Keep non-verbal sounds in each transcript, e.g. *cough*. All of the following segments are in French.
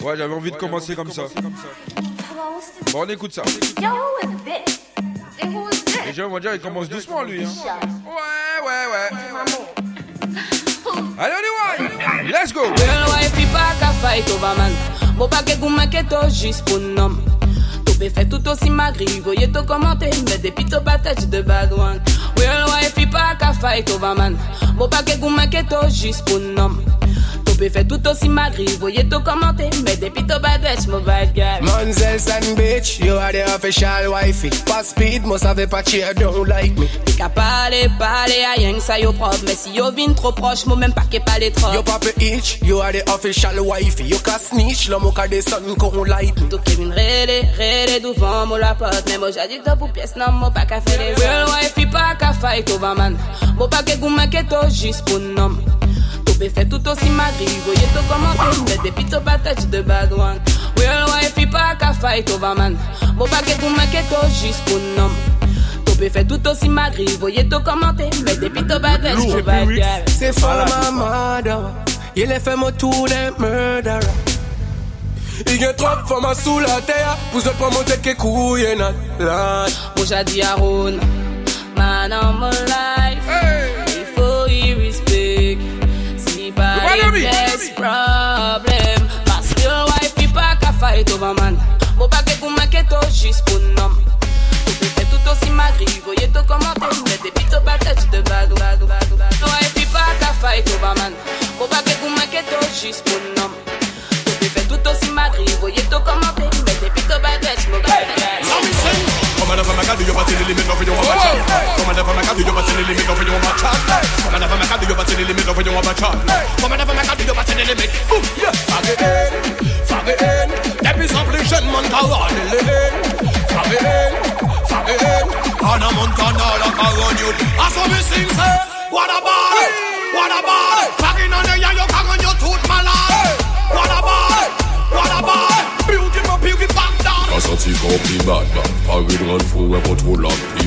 Ouais, j'avais envie de commencer comme ça. Bon, on écoute ça. Déjà, on va dire, il commence doucement, lui. Hein. Ouais, ouais, ouais. Allez, on y va. Let's go. Pa ka fight over man? Bo pa ke goumen ke to jis pou nom Bébé fait tout aussi magri, voyez tout commenter, mais depuis tout partage de bad one. Real wife, pas qu'à fight over man. Bon, pas que goût, mais que juste pour nom. L'opé fait tout aussi malgré, voyez tout commenter. Mais depuis ton bad bitch, mon bad guy. Monzel and bitch, you are the official wifey. Pas speed, moi savais pas cheer, don't like me. T'es qu'à parler, parler, à rien ça yo prof. Mais si yo vin trop proche, moi même pas qu'est pas les trop. Yo pape itch, you are the official wifey. Yo qu'à snitch, l'homme au cas des sons qu'on light me. Tout Kevin Rélé, Rélé, devant moi la pote. Mais moi j'ai dit pour pièce, non, moi pas qu'à faire les real wifey, pas qu'à fight over man. Moi pas qu'est goût, juste pour nom be fait tout aussi magri Voyez tout comment tout mais depuis tout pas de bad one Real wife il pas qu'à fight over man. Bon paquet tout maquet tout oh, juste pour nom. Tout be fait tout aussi magri Voyez tout comment t'es mais depuis tout pas touch de bad girl C'est for my mother Il est fait mon tour des murderer il y a trop de femmes sous la terre, vous êtes pas mon tête qui couille, nan, lan. Moi j'ai dit à Rune, man, I'm alive. problem. Mas meu wife pa ka fight over man. Mo pa ke kou make to jis pou nom Tou pe fe tout osi magri Voye to komante Mwen te pito bata jite badou No wife pa fight over man. Mo pa ke kou make to nom Tou tout osi magri Voye to komante Mwen te pito bata jite Come and have a maca, do your body the limit, nothing you want my child. Come and have a maca, do your body the limit, nothing you want my child. Come and have a maca, do your body the limit, nothing you want my child. Come and have a maca, do your body the limit. Boom, yeah. Faggy in, faggy in. That is affliction, man, carani in. Faggy in, faggy in. On a mountain, all a carani you. I saw me sing, say, what about it? What about it? Faggy on the yellow, carani your tooth, my lad. What about it? What about my Beautiful, beautiful. Kasati kopi badman Parid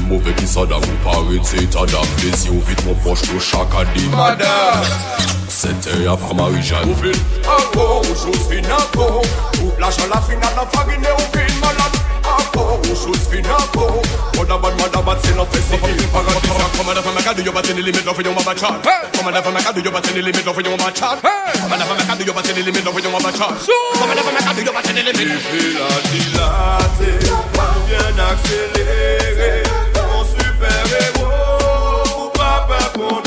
mouve ki vit mou poch tou chaka di Sete ya pa Ou fin ou jous fin Ou la fin an an fagine ou fin bow Shoot spin a bow Mother bad, mother bad, sin of fessy Give a god Come on, if I can do your bat in the limit of your mama chat Come on, if I can do your bat in the limit of your mama chat Come on, if I can do your bat in the limit of your mama chat Come on, if I can do your bat in the limit la dilaté, on accéléré Mon super. Héros, pour papa, pour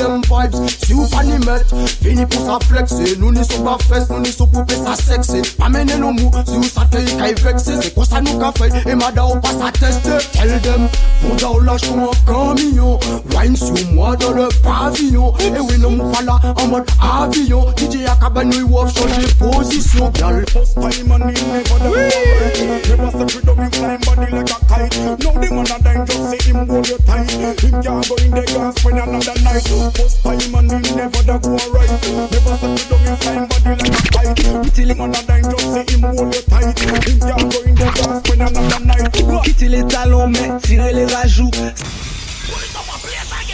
them vibes. Si ou pa ni met, fini pou sa flexi Nou ni sou ba fes, nou ni sou pou pe sa seksi Pa mene nou mou, si ou sa te yi kay veksi Se kwa sa nou ka fey, e mada ou pa sa teste Tel dem, pou da ou laj kon an kamyon Wine sou mwa dan le pavillon E we nou mou pala an mod avion DJ akaban nou yi waf chanje posisyon Yal First time and me never done Never separate up him like a kite. Now the man a dine say him hold you tight. Him can't go in the gas when another night. First time never done alright. Never step with up him flying body like a kite. Till him man a dying just go in the when les talons, mais tirer les rajouts.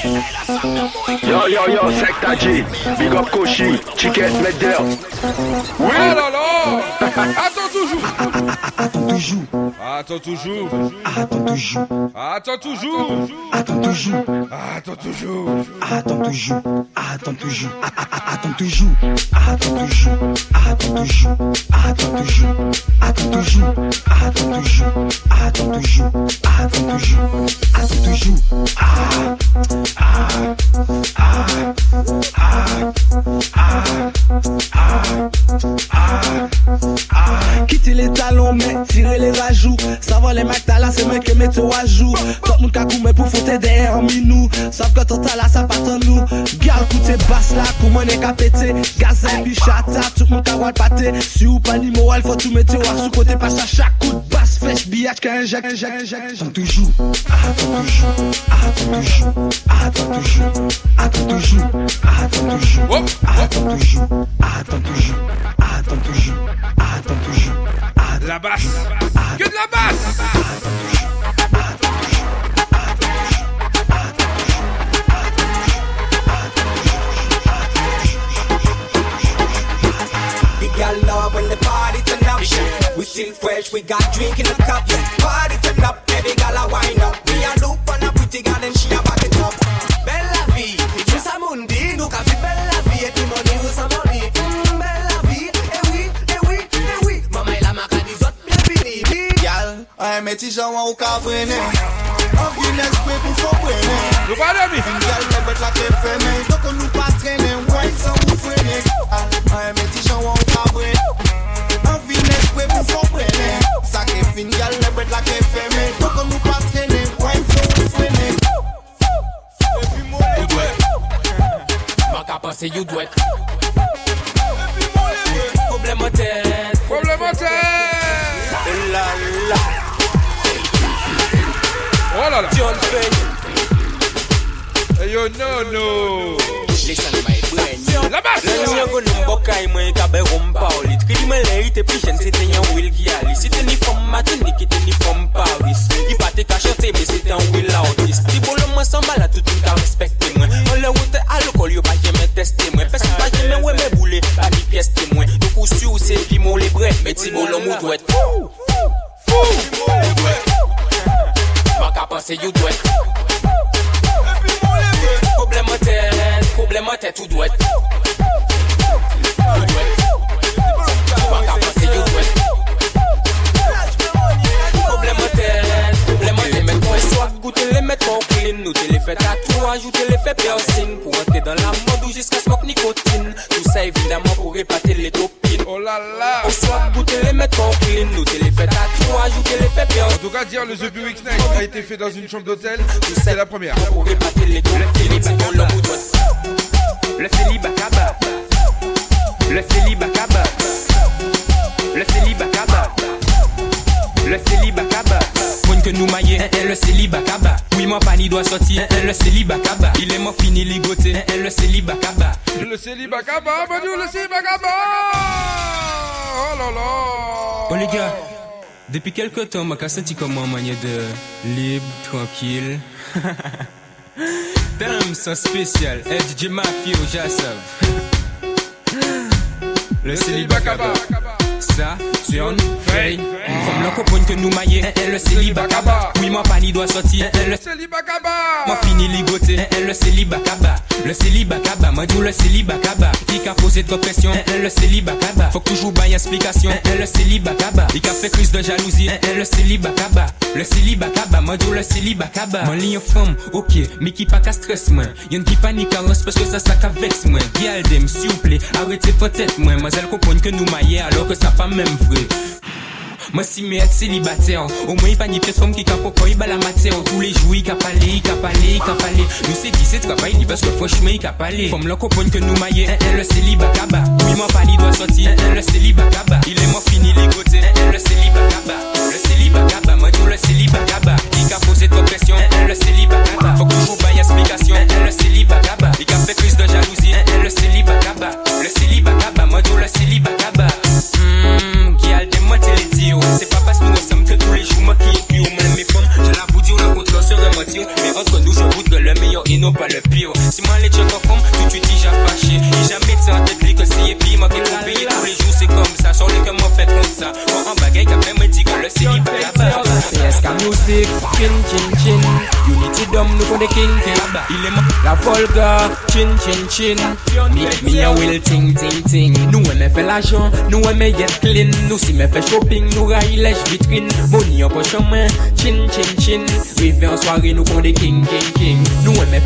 Yo yo yo, Secta G, Big Up Koshi, Chicken Medder. Oui. Oh là là. Attends toujours. Attends toujours, Attends toujours. attends toujours, Attends toujours. attends toujours, Attends toujours. attends toujours, attends toujours, attends toujours, attends toujours, attends toujours, attends toujours, attends toujours, attends toujours, attends toujours, attends toujours, attends toujours. Kiti le talon men, tire le rajou. Savon le mak tala se men ke meto wajou. Top moun kakou men pou fote deye an minou. Sav koto tala sa patan nou. Gyal koute bas la, kou mwene ka pete. Gazen pi chata, tout moun ka wal pate. Si ou pa ni moral, fotou mete wak Sou kote pacha chakout, bas. Flech Biyaj ka enjek, enjek, enjek Tan toujou, ah tan toujou, ah tan toujou, ah attends toujours, attends toujours, attends toujours, attends toujours, attends toujours, attends toujours, attends toujours. La basse. Que de la basse. When the party turn up. We still fresh, we got drink in the cup. Party turn up, every girl a wind up. We a look on a pretty girl and she a ou ka vi bel la vi E ki mouni ou san mouni Mmm, bel la vi, ewi, ewi, ewi Mama e la maka di zot ple bini Yal, a e meti jan wan ou ka vrene An vi nespwe pou fò prene Nou pa demi. Yal me bet la ke fene. Doko nou pa trene, woy san ou frene. A e meti jan wan ou ka vrene An vi nespwe pou fò prene Sa ke fin, yal me bet la ke fene. Doko nou pa trene. ka pase you dwet Problematèl Problematèl La la Oh la la John Fay yo no no. Listen my friend La go mwen kabe I pa te You me se bala tout mwen ka respekte mwen le wote alokol yo pa jeme teste mwen Pes ki pa jeme we me boule, pa ni piyes temwen Nou kousi ou se limon le bre, meti bolon mou dwet Fou, fou, fou, mou panse you dwet Epi mou le bre Problem an ten, problem an ten, tout dwet You dwet Maka panse you dwet Goute le met kon klin, nou te le fe tatou, ajoute le clean, nous t'es les dire le The Buick Night a été fait dans une chambre d'hôtel, c'est la première. Le célibataire, le Le célibataire, le célibataire, le. Point que nous eh, eh, le doit sortir, eh, le. Il est mort fini, le. Le. Oh là là. Oh les gars, depuis quelque temps, m'a senti comme en manière de libre, tranquille. *laughs* Damn, ça spécial. Eh, DJ Mafio, j'assav. Le célibat kaba Sa, se yon fey Fom la kompon ke nou Le célibat kaba Oui man pa li doa soti Le célibat kaba Man fini li Le célibat kaba Le célibat kaba Man le célibat kaba I ka pose trop pression Le célibat kaba Fok toujou bay explikasyon Le célibat kaba I ka fe kriz de jalousie Le célibat kaba Le célibat kaba Man le célibat kaba Man li yon fom, ok Mi ki pa ka stres man Yon ki pa ni karons Paske sa sa ka vex man Gyal dem, s'il vous plait Arrete fon tête man elle comprend que nous maillons alors que ça pas même vrai. Moi si mais être célibataire Au moins il pas ni pièce qui cap au il bat la matière. Tous les jours il cap aller, il cap aller, il cap aller Nous c'est dit c'est travail dit parce que franchement il cap aller Femme le copain que nous maillons, hein, hein, le célibat kaba Oui moi pas doit sortir, hein, hein, le célibat kaba Il est mort fini les côtés, hein, le célibat kaba Le célibat kaba, moi dis le célibat kaba Il a posé trop pression, hein, le célibat kaba Faut toujours bailler explication, hein, hein, le célibat kaba Il a fait de jalousie, hein, le célibat kaba Le célibat C'est pas parce que nous ressemblons que tous les jours moi qui est pire Même mes femmes, je l'avoue dire, le contraire serait mentir Mais entre nous, je voudrais le meilleur non pas le pire. Si moi les check en forme, tout de suite déjà fâché. Et jamais tu en tête que c'est épi, moi qui est payer tous les jours c'est comme ça. Sur les fait comme ça. Moi en bagaille, qu'après dit que le célibat là-bas Fiesta music, chin chin chin. Unity dom, nous the king king. Il est mort. La volga, chin chin chin. Me, me a will ting ting ting. Nous aimons faire l'argent, nous aimons être clean. Nous si me fait shopping, nous raille lèche vitrine Money en poche en main, chin chin chin. Rive en soirée, nous des king king king. Nous aimons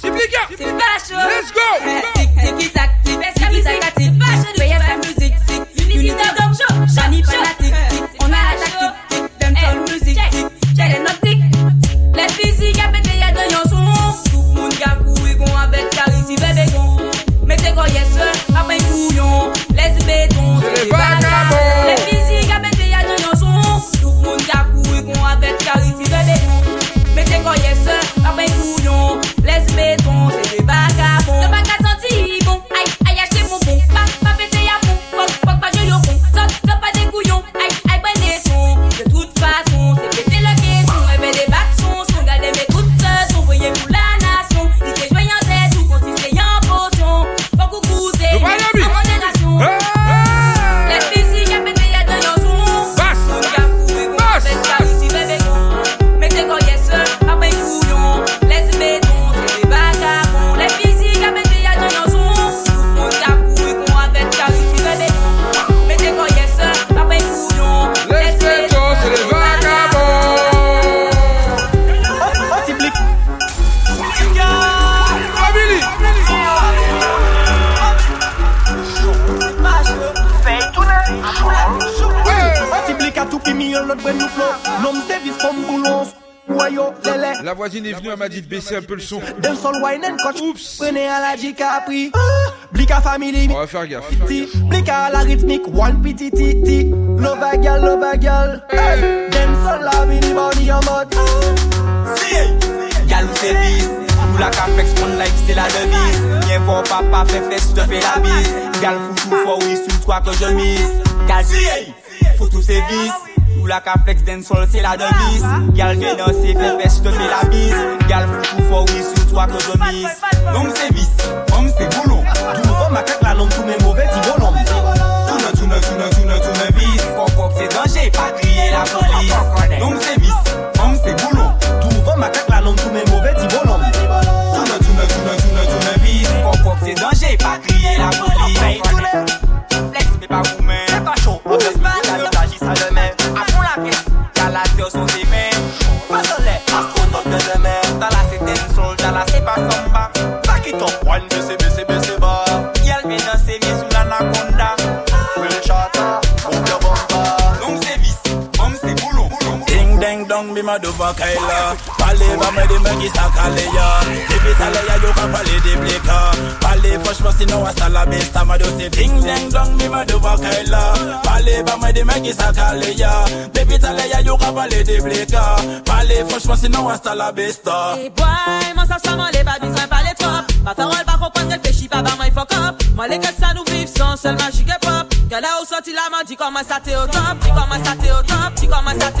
Tiplika. C'est pas chaud Let's go. Tic tic tac tic tic tac tic. pas chaud musique tic J'en pas la tic tic On a la tactique tic Dem ton musique tic J'ai les notes tic. Les physiques a pété y'a de yon son Tout moun ka koui kon avec Carisi bébé gon Mettez quoi yes après couillon Les bétons C'est les vagabonds. Les physiques a pété y'a de yon son Tout moun ka koui kon avec Carisi bébé gon quoi yes après couillon laisse mes baisser un peu le son. Dem sol wine and coach. Oups. Prenez à la Capri. Blika family. On va faire gaffe. Blika à la rythmique. One piti ti ti. Love a girl, love a girl. Dem sol la mini body en mode. Gal ou service Ou la cafex mon life c'est la devise Viens voir papa fait fesse je te fais la bise Gal foutou fort oui sur toi que je mise Gal si faut tout service Ou la cafex dancehall c'est la devise. Gal danser fais fesse je te fais la bise. Gal foutou oui sur toi que je mise. L'homme service, homme c'est boulot Tout nouveau ma la nomme tous mes mauvais madova kaila. Parlez pas me dire qui ça caléa Depuis ça léa yo ka parler des bléka Parlez franchement sinon à ça la baisse Ta mado c'est ding ding dong mi madova kaila. Parlez pas me dire qui ça caléa Depuis ça léa yo ka parler des bléka palé franchement sinon à ça la baisse ta Et boy, moi ça ça m'enlève pas besoin parler trop Ma parole pas comprendre, réfléchis pas, bah moi il fuck up. Moi les gars ça nous vive sans seul magique sorti la main dis au top au top au top au top au top au top au top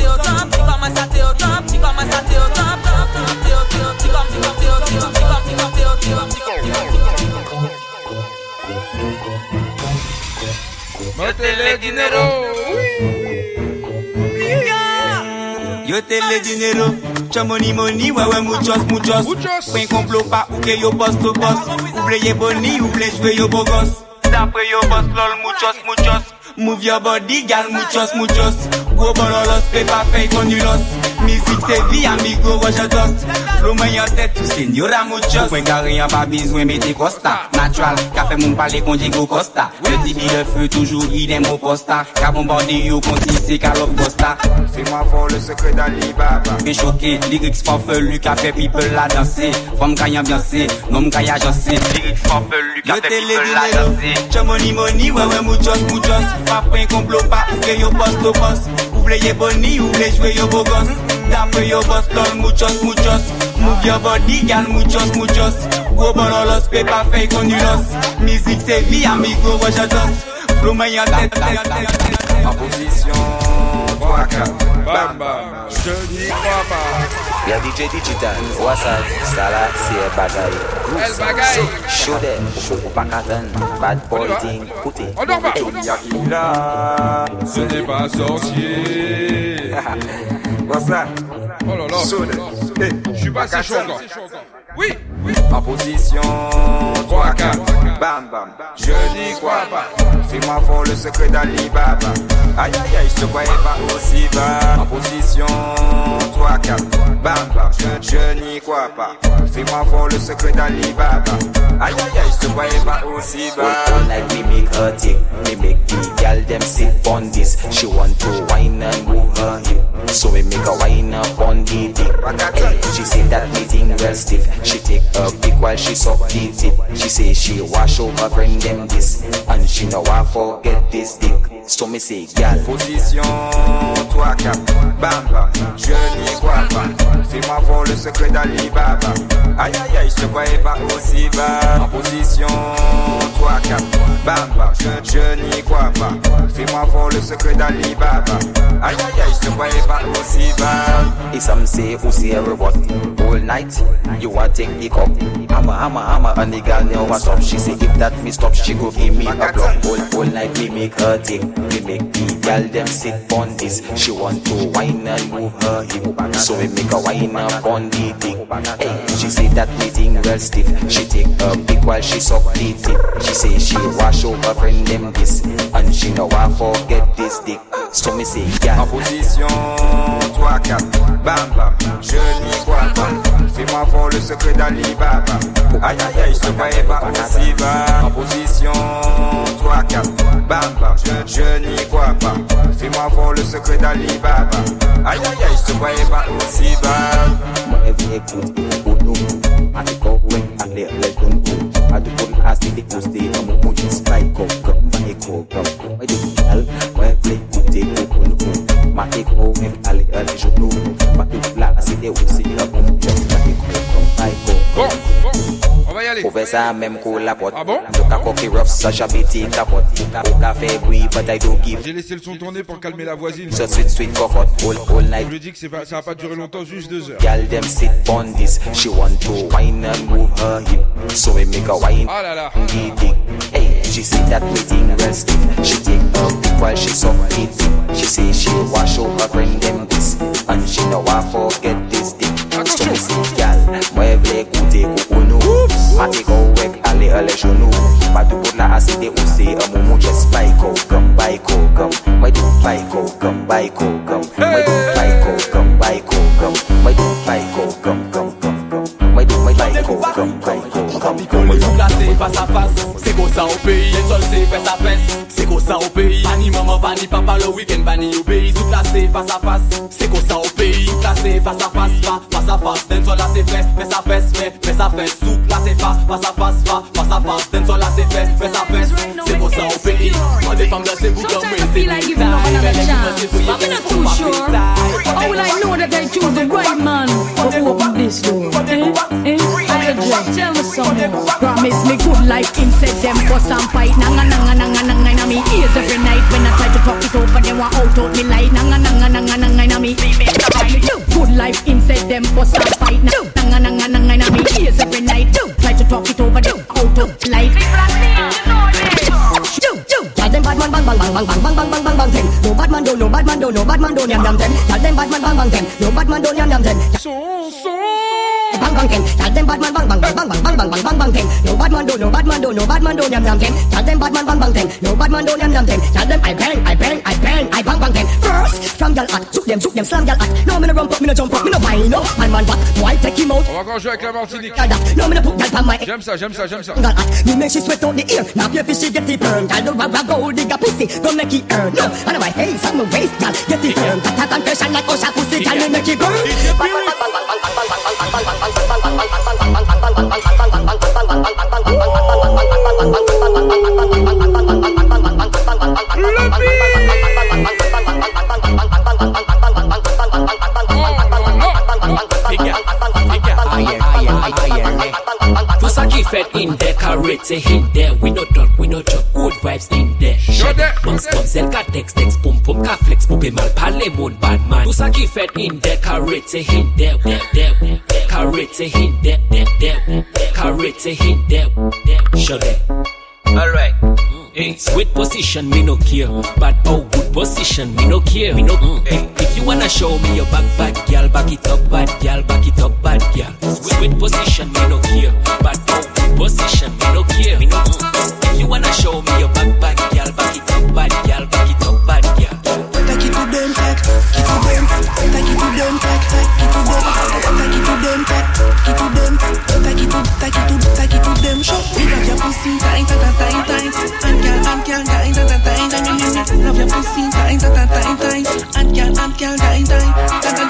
au top au top Montez dinero. Yo te le dinero, cha money money, ouais ouais muchos muchos Muchos. Pen complot pas ou que yo boss to boss Ouble ye boni, ouble jwe yo bogos D'après yo boss lol muchos muchos Move your body, girl, muchos, muchos. Go bololos, paper fake on you lost. Mouzik se vi, amigo wajan dost Flow mwen yon tet, tou senyora mouchos Mwen gare yon pa bezwen mette kosta Natural, ka fe moun pale konje go kosta Le tibi le fe, toujou idem o posta Ka bombande yo konti se kalop gosta Se mwen fò le sekre d'Ali Baba Mwen choke, liriks fò fe, luka fe people la danse Fòm kanyan byanse, nom kaya janse Liriks fò fe, luka fe people la danse Chè moni moni, wè wè mouchos mouchos Fapwen komplo pa, ouke yo post o post play bunny, you play jouer your beau gosse. D'après your boss, lol, muchos, muchos. Move your body, girl muchos, muchos. Gros bololos, paper fake, conulos. Musique, c'est vie, amigo, watch Flow, mais en tête, tête. En position, 3, 4. Bam, bam, je n'y crois pas. Y'a DJ Digital, Wasan, Sala, siye bagay El bagay Chode, ou pakatan, bad boy ting, koute Y'a ki la ce n'est pas sorcier. *laughs* What's that? Oh là là. Je suis pas assez chaud encore. Oui. En position 3, 4, bam bam, je n'y crois pas. Fais-moi voir le secret d'Ali Baba. Aïe aïe aïe, je te croyais pas aussi bas. En position 3, 4, bam bam, je, je n'y crois pas. Fais-moi voir le secret d'Ali Baba. Aïe aïe aïe, je te croyais pas aussi bas. All night we make her tick, we make the gal them sit on this. She want to whine and move her hip, so we make her whine up on the dick. Hey, she say that me thing well stiff. She take a pic while she suck the tip. She say she wash over friend them this, and she know I forget this dick. So me say, gal, Position 3, 4, bam je n'y crois pas. Fais-moi voir le secret d'Ali Baba. Aïe aïe aïe, je croyais pas aussi bas. En position 3, 4, bam je, je n'y crois pas. Fais-moi voir le secret d'Ali Baba. Aïe aïe aïe, je croyais pas aussi bas. Some say who say every what All night you want take the cup Hammer hammer hammer and the girl never stop She say if that me stop she go give me a block All, all night we make her take We make the them sit on this. She want to whine and move her hip. So we make her whine up on the dick. She say that me thing stiff. She take her pic while she suck the She say she wash over friend them And she know I forget this dick. So me say En girl position 3, 4, bam bam, je n'y crois pas. Fais-moi voir le secret d'Ali Baba. Aïe aïe aïe, je te pas aussi bas. En position 3, 4, bam bam, je, je n'y crois pas. Fais-moi voir le secret d'Ali Baba. Aïe aïe aïe, je te voyais pas aussi bas. Moi, every écoute, on nous. I think all when I let let them go. I do put as the echo stay. I'm a punch in spike up, come my echo, come. Moi, play, on take, on nous. Ma take all when I let let. Ma take là, c'est des aussi, la bombe, just my echo, come my echo. On va y aller. Professeur même qu'on la Ah bon coquille rough ça j'habite capote Au café bruit but I don't give J'ai laissé le son tourner pour calmer la voisine. So sweet sweet cocotte all, all night Je lui dis que pas, ça va pas durer longtemps, juste deux heures. Them sit on this. She want to whine and move her hip. So we make her whine Ah là là. Hey, she see that thing well stiff. She take pic while she suck it. She say she wash out her friend them this. And she know I forget this dick. So me say, girl, mueve écoutez coconou. Mate kou wek ale ale jounou Matou pou na aside ou se Amou mou ches bay um, um, um, kou gam bay kou gam May do bay kou gam bay kou gam May do bay kou gam bay kou gam May do bay kou gam gam gam Sou plase fasa fasa Se kosa ou peyi Len sol se fesa fes Se kosa ou peyi Pani maman, pani papa Le weekend pani ou peyi Sou plase fasa fasa Se kosa ou peyi Sou plase fasa fasa Fasa fasa Den sol la se fe Fesa fes fe Fesa fes Sou plase fa Fasa fasa Fasa fasa Den sol la se fe Fesa fes Se kosa ou peyi An de fam la se bou Sometimes I feel like giving woman another chance But we're not too sure All I know that I choose the right man For open this door Eh? Eh? I just tell me some more. Promise me good life instead them fuss and fight Nanga nanga nanga nanga inna me ears every night When I try to talk it over them want out out me light Nanga nanga nanga nanga inna me Good life instead them fuss and fight Nanga nanga nanga inna me ears every night Try to talk it over them out out light Tell them bad man bang bang bang bang bang bang bang bang bang bang thing. No bad man do, no bad man do, no bad man do yam yam them. Tell them bad man bang bang them. No bad man do yam yam them. Bang bang thing. Tell them bad man bang bang bang bang bang bang bang bang bang bang thing. No bad man do, no bad man do, no bad man do yam yam them. Tell them bad man bang bang thing. No bad man do yam yam them. Tell them I bang, I bang, I bang, I bang bang thing. First, from y'all at, shoot them, shoot them, slam y'all at. No me no rump up, me no jump up, me no buy no. Man man back, boy take him out. On va encore jouer avec la Martinique. No me no put y'all on my J'aime ça, j'aime ça, j'aime ça. Girl at me make she sweat out the ear. Now your fishy get the perm. Girl do rag rag gold digger pussy. Go make it earn. No, and my face on my waist, girl get the perm. Got a confession like Osha pussy, girl me make it burn. I, I, I, qui fed in there, carrot, c'est in there. We no talk, we no talk, good vibes in there. Shut up. Monks, pop, zel, ka text, text, pum, pum, ka flex, poupé mal, parler, mon bad man. Tout ça qui fait in there, carrot, c'est in there, there, there. Carrot, c'est in there, there, there. Carrot, c'est in there, there. Shut up. Alright. Eh, sweet position, me no care. But oh, good position, me no care. Me no. Eh, if you wanna show me your back, bad girl, back it up, bad girl, back it up, bad girl. Sweet position, me no care. But oh, good position, me no care. Me no. If you wanna show me your back, bad girl, back it up, bad girl, back it up, bad girl. Take it to them, take, it to them, take it to them, take, take it to them, take it to them, take, it to them, take it to, take take it to them. Show me love your pussy, tight, tight, tight, tight, and girl, and girl, tight, tight, tight, tight, love your pussy, tight, tight, tight, tight, and girl, and girl, tight, tight, tight,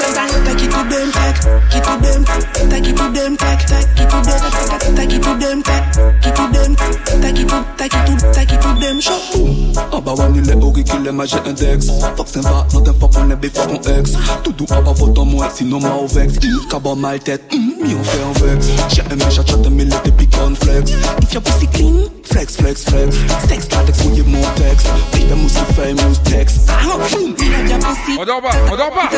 to them, tack, give to them, tack, give to them, tack, tack, give to them, tack, tack, to them, tack, give to them, tack, give to, tack, give to, tack, give to them, shot. Ah bah ouais, nul est horrible, qu'il est magique index. Fox un va, non d'un fois qu'on est before qu'on ex. Tout doux, ah bah faut en moi, sinon ma au vex. Cabot mal tête, hum, mi on fait un vex. J'ai un méchant, chat, mais il était piquant flex. If your pussy clean, Flex, flex, flex. Sex Latex ou je Montex. Wieder muss je fijn Text. Au, boom. On dort pas, on dort pas.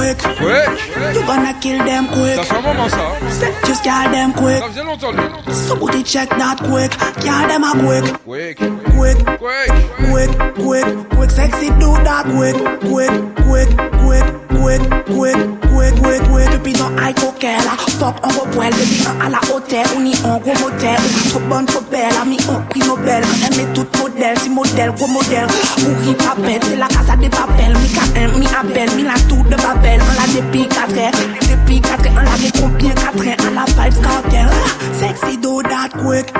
Quick. Quick. You gonna kill them quick. Ça fait un moment ça. Say, just kill them quick. Ça faisait longtemps lui. Somebody check that quick. Kill them a quick. Quick. Quick. Quick. Quick. Quick. Quick. Sexy do that quick. Quick. Quick. Quick. Gwek, gwek, gwek, gwek, gwek Depi nan ay koke la Fok an repwel Depi an ala hotel Ou ni an gro motel Ou trop bon, trop bel Ami an pri Nobel An eme tout model Si model, gro model Ou ri papel Se la kasa de papel Mi ka en, mi abel Mi la tour de babel An la depi katre Depi katre An la de kompien katre An la vibes kartel Sexy do dat gwek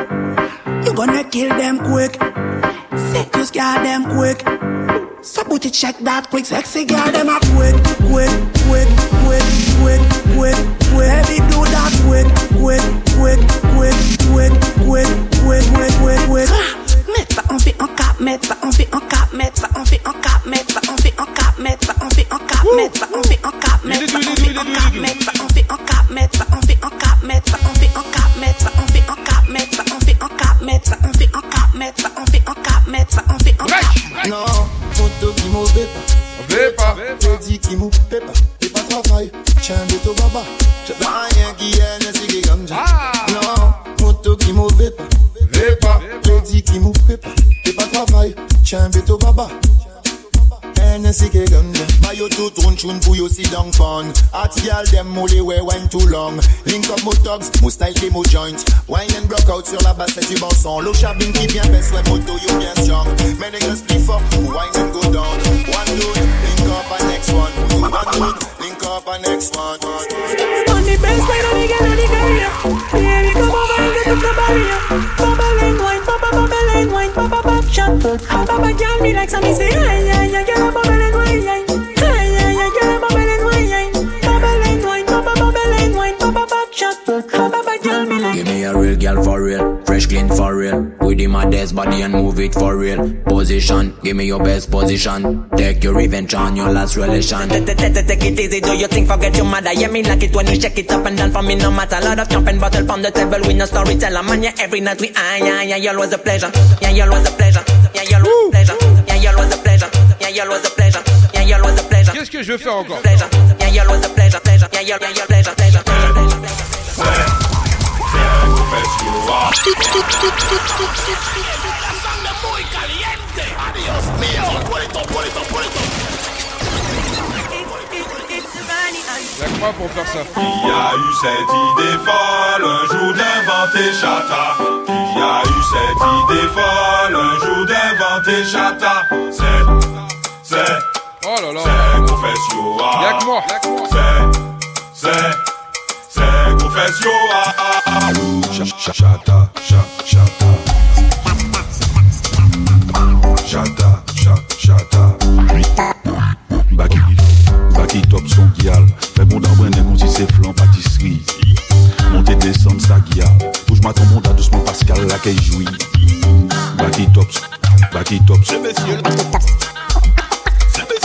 You gonna kill them quick Sick, just got them quick. Somebody check that quick. Sexy girl them a quick, quick, quick, quick, quick, quick, quick. Heavy do that quick, quick, quick, quick, quick, quick, quick, quick, quick, quick. Mettre ça en fait en cap, mettre ça en fait en cap, mettre ça en fait en cap, mettre ça en fait en cap, mettre ça en fait en cap, mettre ça en fait en cap, mettre ça en fait en cap, mettre ça en fait en cap, mettre ça en fait en cap, mettre ça en fait en cap, mettre ça en fait en cap, mettre ça en fait en cap, mettre ça en fait en cap, mettre ça en fait en cap, mettre ça en fait cap. Non, photo qui mauvais pas. Vais pas. Qui mou pas. T'es pas travail. Tiens, de baba. Rien qui est, ne c'est ça. Non, photo qui mauvais pas. Qui mou pas. T'es pas travail. Tiens, de baba. Hennessy ke ganja Buy you two tune tune for you sit down fun. Hot girl them molly way went too long. Link up mo thugs, mo style ke mo joint Wine and block out sur la basse du bon son Low shabin qui bien baisse, ouais moto you bien strong. Men niggas split for, wine and go down. One dude, link up and next one. One dude, link up and next one. On the best way to get the career. Baby, come over and get up the barrier. Bubble and wine, bubble, and wine, bubble, bubble, shot. Bubble, girl, me like some, me say, ay, ay, ay, girl, bubble body and move it for real. Position, give me your best position. Take your revenge on your last relation. Take it easy, do your thing, forget your mother. Yeah, me like it when you shake it up and down for me, no matter. Lot of jumping bottle from the table, we no storyteller. Man, yeah, every night we ah, yeah, yeah, you always a pleasure. Yeah, you always a pleasure. Yeah, you always a pleasure. Yeah, you always a pleasure. Qu'est-ce que je veux faire encore? Y'a que moi pour faire ça. Qui a eu cette idée folle un jour d'inventer Chata. Qui a eu cette idée folle un jour d'inventer Chata C'est, c'est, Oh là là. c'est Confessio Y'a que moi. C'est, c'est, c'est Confessio Chata, chata, chata. Chata, chata, chata. Baki, baki top son guial. Fais bon d'abonner comme si c'est flan pâtisserie. Montez descendre sa guial. Bouge ma ton monde à doucement Pascal là qu'elle jouit. Baki top, baki top. C'est messieurs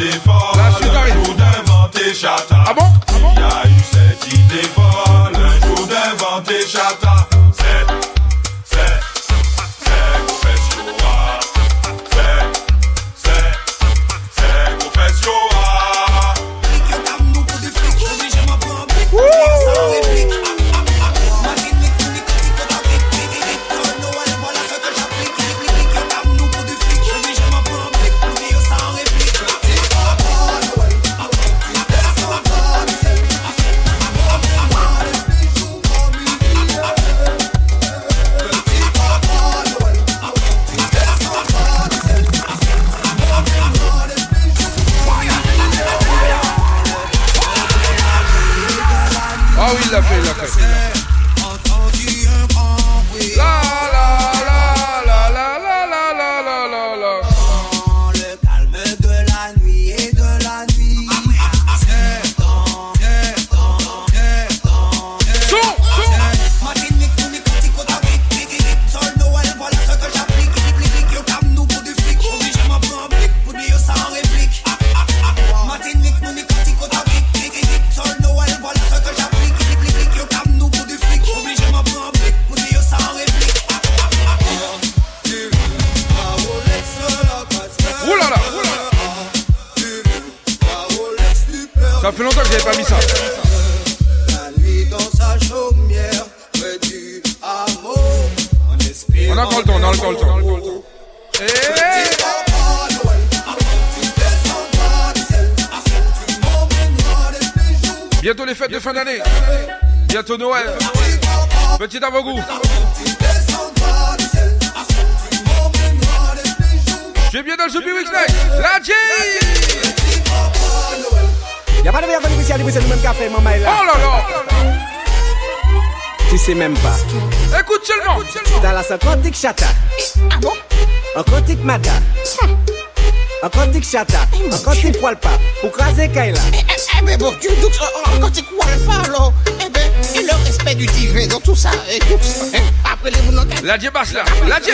d'efforts. Là, je Ah bon? Petit avant-goût. Je suis bien dans le Zubi Weeknight. La J Y'a pas de meilleur bénéficiaire du c'est le même café, maman est là. Oh là là Tu sais même pas. Écoute seulement Dans la quantique chata. Ah bon? Un quantique mata. Un quantique chata. Un quantique poil pas. Pour craser Kaila. La J basse là. La J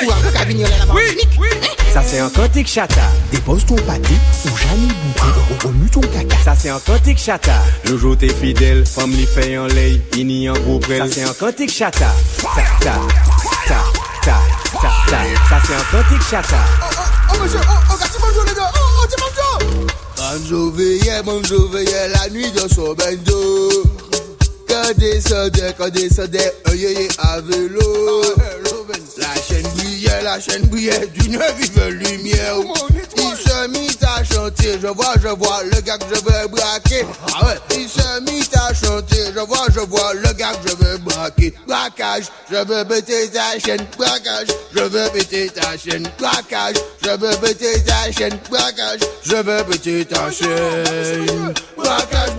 Oui, oui. Ça c'est un quantique chata. Dépose ton pâté ou jamais bouton, remue ton caca. Ça c'est un quantique chata. Jojo t'es fidèle, femme li fait en lait, ini en gros. Ça c'est un quantique chata. Ta ta ta ta ta ta. Ça c'est un quantique chata. Oh monsieur, oh, oh, gâtez bonjour les gars, oh, oh, dis bonjour. Bonjour, veillez, bonjour, veillez, la nuit dans son bendo. Quand descendait, quand descendait, un yéyé à vélo. La chaîne brillait, d'une vive lumière. Il se mit à chanter, je vois, je vois le gars que je veux braquer. Ah ouais, il se mit à chanter, je vois, je vois le gars que je veux braquer. Braquage, je veux péter ta chaîne. Braquage, je veux péter ta chaîne. Braquage, je veux péter ta chaîne. Braquage, je veux péter ta chaîne. Braquage,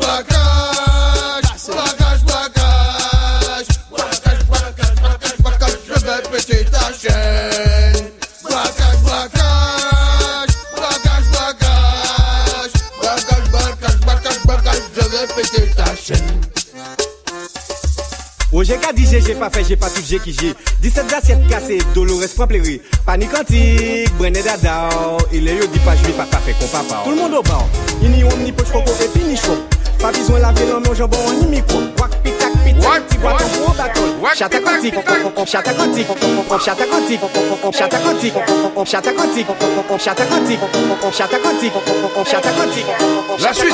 j'ai qu'à dire j'ai pas fait, j'ai pas tout j'ai qui j'ai 17 assiettes cassées, Dolores prend plairie Panique antique, Brené dada Il est yo dit pas je pas pas fait qu'on papa Tout le monde au bar, il n'y a ni poche coco et puis ni chaud Pas besoin laver l'homme, jambon ni micro Wak pitak pitak, ti bois ton gros bâton Chata quantique, chata quantique, chata quantique, chata quantique, chata quantique, chata quantique, chata quantique, chata quantique, La suite.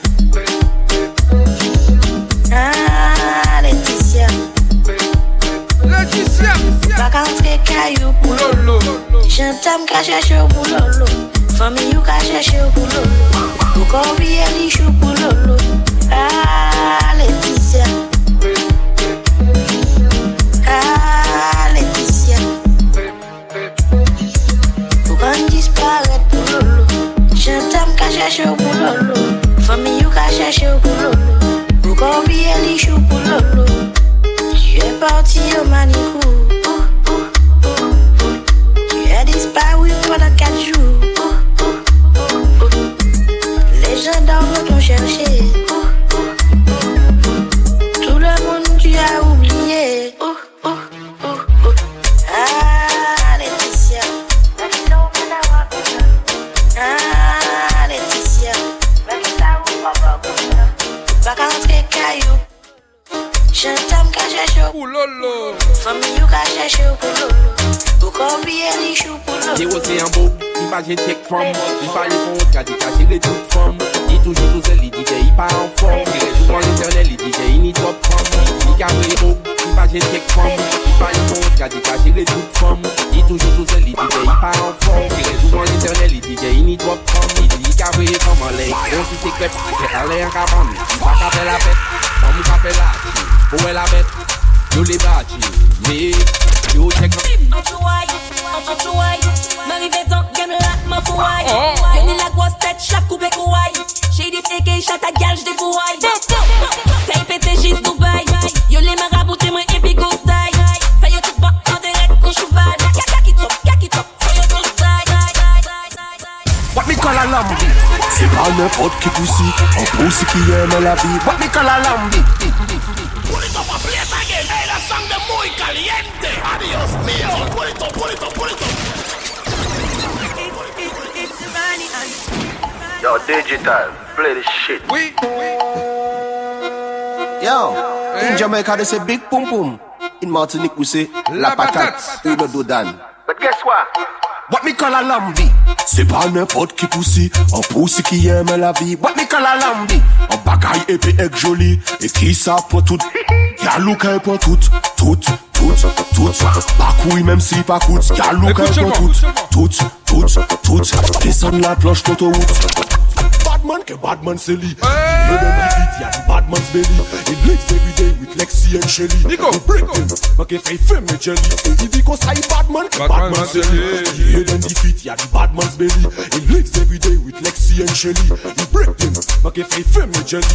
ka rentre kayo pou lolo Jantam ka chèche pou lolo Fami yu ka chèche pou lolo Ou ka oubliye li chou pou lolo Ah, Laetitia. Ah, Laetitia. Ou kan disparet pou lolo Jantam ka chèche pou lolo Fami yu ka chèche pou lolo Ou ka oubliye li chou pou lolo Tu es parti au manicou As disparu pendant quatre jours. Les gens d'en t'ont cherché. Tout le monde tu as oublié. Ah, Laetitia. Ah, Laetitia. Qu'à rentrer caillou. J'entends qu'à chercher au lolo. Famille au lolo. Ou qu'on biye li chou pour They lolo. will say I'm broke, if I just take from If I live on car dit caché les tout from. Il toujours tout seul, il dit qu'il pas en forme. Il est toujours l'éternel, il dit qu'il n'y top from. Il carry les broke, if I just take from If I live on car dit caché les tout from. Il toujours tout seul, il dit qu'il pas en forme. Il est toujours l'éternel, il dit qu'il n'y top from. Il dit qu'il carry les femmes en l'air On s'y c'est crêpe, c'est aller en cabane Il va qu'à faire la fête, on m'a fait la Où est la bête, yo les bâtis Mais, yo check M'arrive dans game là, ma fouaille. Y'en a la grosse tête, chaque coupé kouaille. J'ai des féquets, chat à gage, des fouailles. Ça y pété, juste Dubaï. Yo les marabouts, t'es moi, et puis go style. Ça y est, tout pas, en direct, qu'on cheval. Kaki top, kaki top, ça y est, tout style. What me call a lambi C'est pas n'importe qui poussi Un poussi qui aime la vie What me call a lambi Hey, la sangre muy caliente. Adiós mío. Yo, digital, play this shit. Oui. Yo, in Jamaica they say big pum pum In Martinique we say la patate. Une dodane But guess what? What me call a lambi? C'est pas n'importe qui poussi Un poussi qui aime la vie. What me call a lambi? Un bagaille épais et joli. Et qui ça pour tout *laughs* Gyal ou ka e pon tout, tout, tout, tout. Pa kouy menm si pa kout Gyal ou ka e pon tout, tout, tout, tout Desan la planche koto wout bad man que bad man c'est lui. Le dans ma vie, y'a bad man's belly. It lives every day with Lexi and Shelly. Nico, break him, ma que fait femme et jelly. Il dit qu'on s'aille bad man que bad man c'est lui. Le dans ma vie, bad man's belly. It lives every day with Lexi and Shelly. You break him, ma que fait femme et jelly.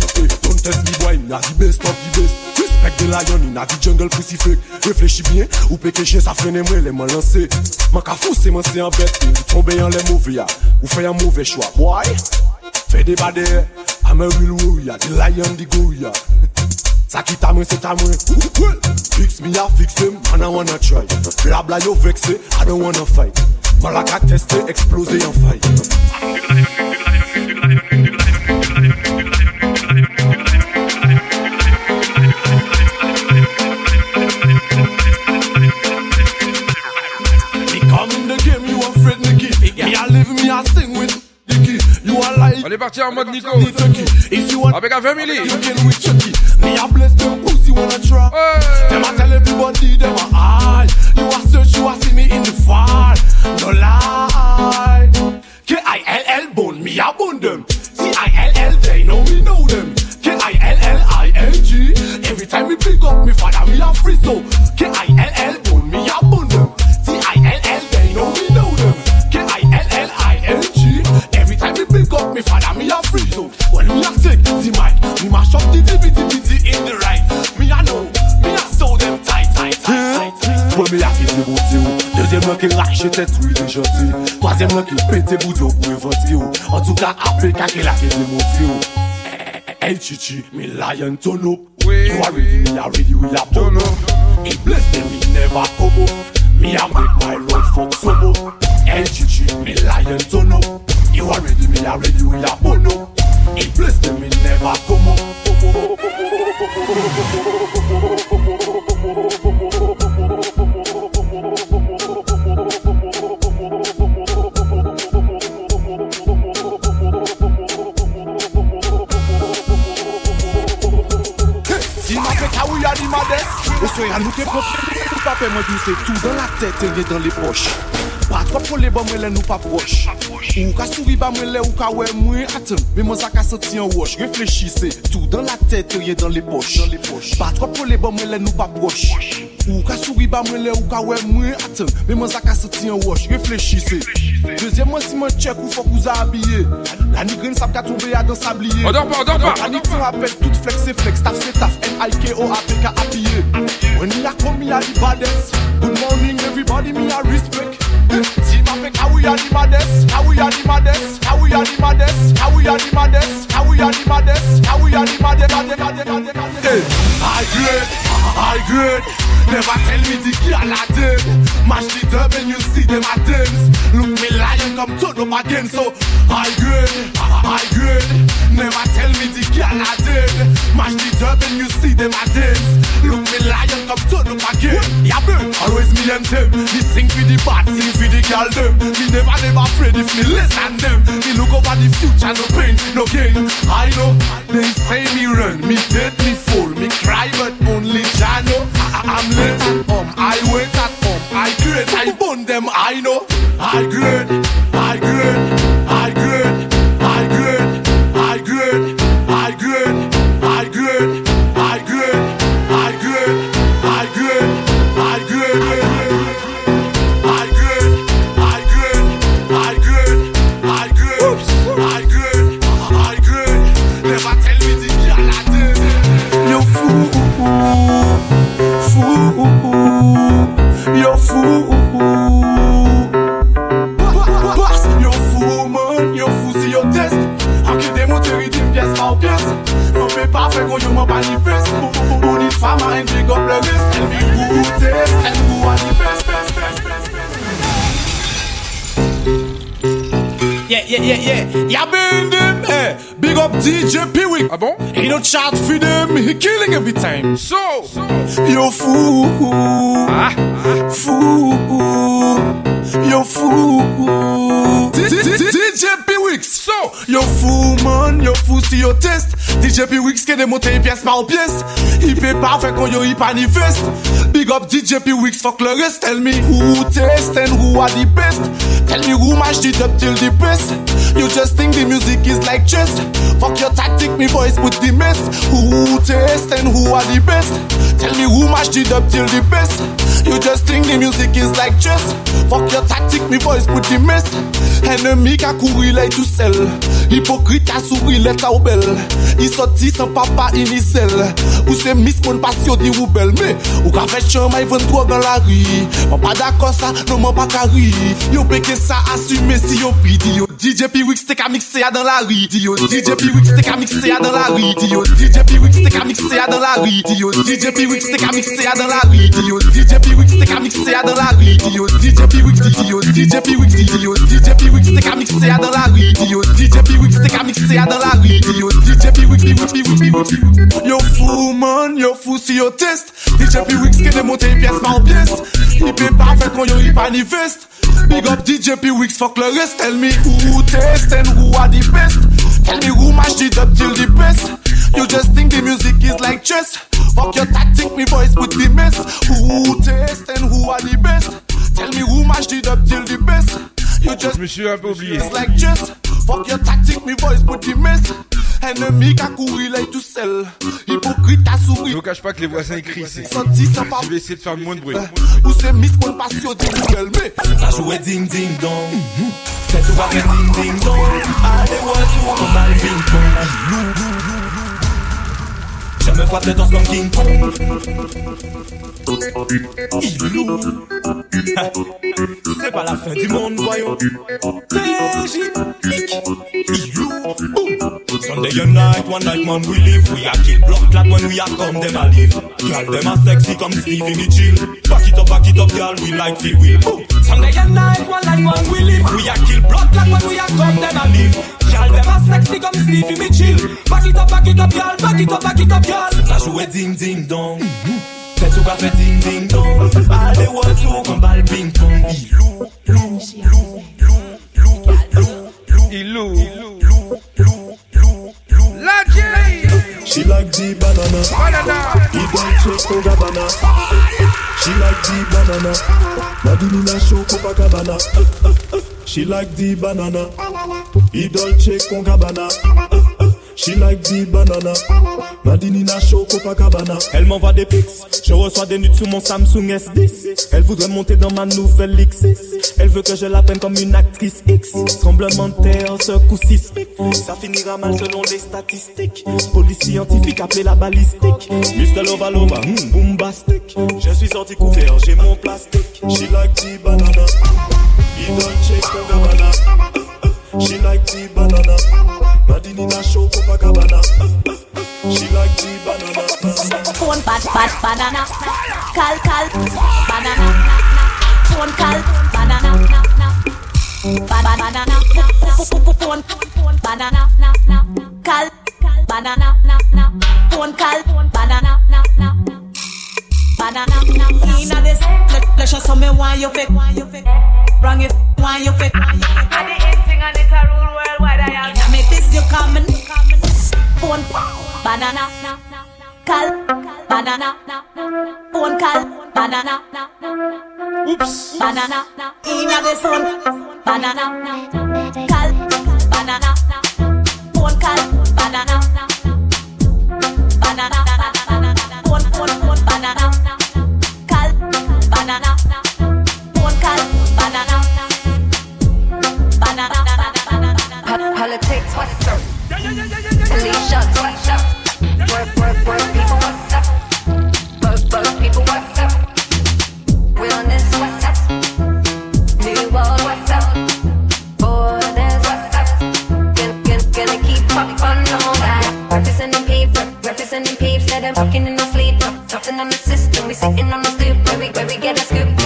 Don't test me boy, me a the best of the best. Respect the lion in a the jungle pussy fake. Réfléchis bien, ou péché chien ça freine moi, les mains lancées. Ma ka fou c'est moi c'est en bête, tomber en les mauvais, ah. ou faire un mauvais choix, Why? Fede bade, ame wil woya, di layan di goya. Sakit a mwen set a mwen Fix mi a fix dem, I a wana try Blabla yo vekse, an a wana fay Malaka teste, eksplose yon fight. Est parti en mode Nico. If you want, Avec la family. you can with Chucky. Me a bless them pussy wanna try. Them a tell everybody them a hide. You a search, you a see nan ki pete boudyo pou inventi yo. An tou ka apel kake lake demonti yo. Hey chichi, mi layan tono You already, me already, we la bono He bless me, me never kobo. Me am break my Lord fuck sobo. Hey chichi, mi layan tono You already, me already, we la bono. He bless me, me never kobo mwen dans la tête, e gen dan le poch Pa trop kole ba mwen lè nou pa proche Ou ka souri ba mwen ou ka wè mwen atem Men mwen sa ka senti an wosh Reflechi se tou dan la tèt e gen dan le poch Pa trop kole ba mwen lè nou pa proche Ou ka souri ba mwen ou ka wè mwen atem Men mwen sa ka senti an wosh Reflechi se si mwen tchèk ou fok ou za abye La migraine sap ka tombe ya dan sabliye Odor pa, odor pa Addiction apet, tout flex se flex Taf se taf, M-I-K-O apet ka apiye When mi a kom, mi a di bades Good morning everybody, mi a respect. Team apet, a we a di bades A we a di bades A we a di bades A we a di bades A we a di bades A we a di bades A we a di bades A we a we bades I grade. Never tell me the girl I did. Mash it up and you see them at dance. Look me lion come turn up again. So I grade, I grade. Never tell me the girl I did. Mash it up and you see them at dance. Look me lion come turn up again. Yeah, burn. Always me and them. Me sing for the bad, sing for the girl them. Me never never afraid if me less than them. Me look over the future, no pain, no gain. I know they say me run, me dead, me fall, me cry, but only I- I'm late at home, I wait at home, I great, I burn them. I know, I great, I great, I great, Non pe pa fe kon yon man panifest Moun it fama en dig up le rest El mi kou test, el kou anipest Yeah, yeah, yeah, yeah. Ya been them, Hey, Big up DJ Peewee. Ah bon? He don't charge for them. He killing every time. So, so. yo fool, ah, ah. fool, yo fool. DJ Peewee. So, Yo fool, man. Yo fool, si yo test. DJ P-Wix qui démonté pièce par pièce. Il peut pas faire quand yo y manifeste. Big up DJ P-Wix, fuck le reste. Tell me who test and who are the best. Tell me who match it up till the best. You just think the music is like chess. Fuck your tactic, me boys put the mess. Who test and who are the best? Tell me who matched it up till the best. You just think the music is like chess. Fuck your tactic, me boys put the mess. Ennemi qui a couru là tout sel Hipokrit a souri let a ou bel I soti san papa inisel Ou se mis kon pasyo di ou bel Me ou ka fè chanman y ven drog nan la bon, non, ri Man pa dakon sa, non man pa kari Yo peke sa asume si yo pri Di yo. DJ P-Wix te ka mikse ya dan la ri Di yo. DJ P-Wix te ka mikse ya dan la ri Di yo. DJ P-Wix te ka mikse ya dan la ri Di yo. DJ P-Wix te ka mikse ya dan la ri Di yo. DJ P-Wix te ka mikse ya dan la ri Di yo. DJ P-Wix, di yo. DJ P-Wix, di yo. DJ P-Wix te ka mikse ya dan la ri Yo DJ P-Wix t'es qu'à mixer à dans la rue. Yo DJ P-Wix P-Wix P-Wix P-Wix Yo fou man, yo fou si yo test. DJ P-Wix qui démonte pièce par pièce. Il peut pas faire quand yo y manifeste. Big up DJ P-Wix, fuck le rest. Tell me who test and who are the best. Tell me who matched it up till the best. You just think the music is like chess. Fuck your tactic, me boys put the mess. Who test and who are the best. Tell me who matched it up till the best. You just je me suis un peu oublié. it's like chess. Fuck your tactic, me boys put the mess. Ennemi qui a couru là tout seul. Hypocrite souri. Vous cache pas que les voisins ici. Pas Je vais essayer de faire moins de bruit. Ou c'est Miss Passion di nouvelle mais Ça jouait ding ding dong. C'est tout va faire ding ding dong. Allez, ouais, tout comme un ping pong. Me frappe de danse comme King Kong. C'est pas la fin du monde, voyons. TJ, Ilou. Sunday night, one night man we live. We a kill block like when we a come them a live. Girl them a sexy come Stevie me chill. Back it up, back it up, girl we like feel we. Sunday night, one night man we live. We a kill block like when we a come them a live. Girl them a sexy come Stevie me chill. Back it up, back it up, girl. Back it up, back it up, girl. Ça jouait ding ding dong. C'est tout fait ding ding dong. Allez, ouais, tout comme balle ping pong. Ilou, lou, lou, lou, lou, lou, Ilou. La J. She like the banana. Banana. He don't check for Gabbana. She like the banana. Madinina show Copacabana. She like the banana. E Dolce con Gabbana. She like the banana. Madinina show Copacabana. Elle m'envoie des pics. Je reçois des nudes sur mon Samsung S10. Elle voudrait monter dans ma nouvelle X6. Elle veut que je la peine comme une actrice X. Tremblement de terre, coup sismique. Ça finira mal selon les statistiques. Police scientifique appelée la balistique. Mr. Lova Lova, bombastique. Je suis sorti couvert, j'ai mon plastique. She like the banana. E Dolce con Gabbana. She like the banana. Madinina show Copacabana. She like the banana. Phone bad bad banana. Cal cal banana. Phone cal banana. Bad bad banana. Phone banana. Cal banana. Phone cal banana. Banana. Inna this, let's show some me why you fake. Wrong if why you fake. I the end thing and it a rule worldwide. I am. Inna me this you coming. Phone banana. Cal banana. Phone cal banana. Oops. Banana. Inna this one. Banana. Cal banana. Phone cal banana. Banana. Phone phone phone banana. Cal banana. Phone cal banana. Banana. Politics, what's up? Police shots, what's up? Work, work, work, people, what's up? Work, work, people, what's up? Realness, what's up? New world, what's up? Borders, what's up? Gonna, gonna, gonna keep up on all that. Representing peeps, representing peeps that I'm fucking in the sleep. Something on the system, we sitting on the stoop. Where we, where we get a scoop.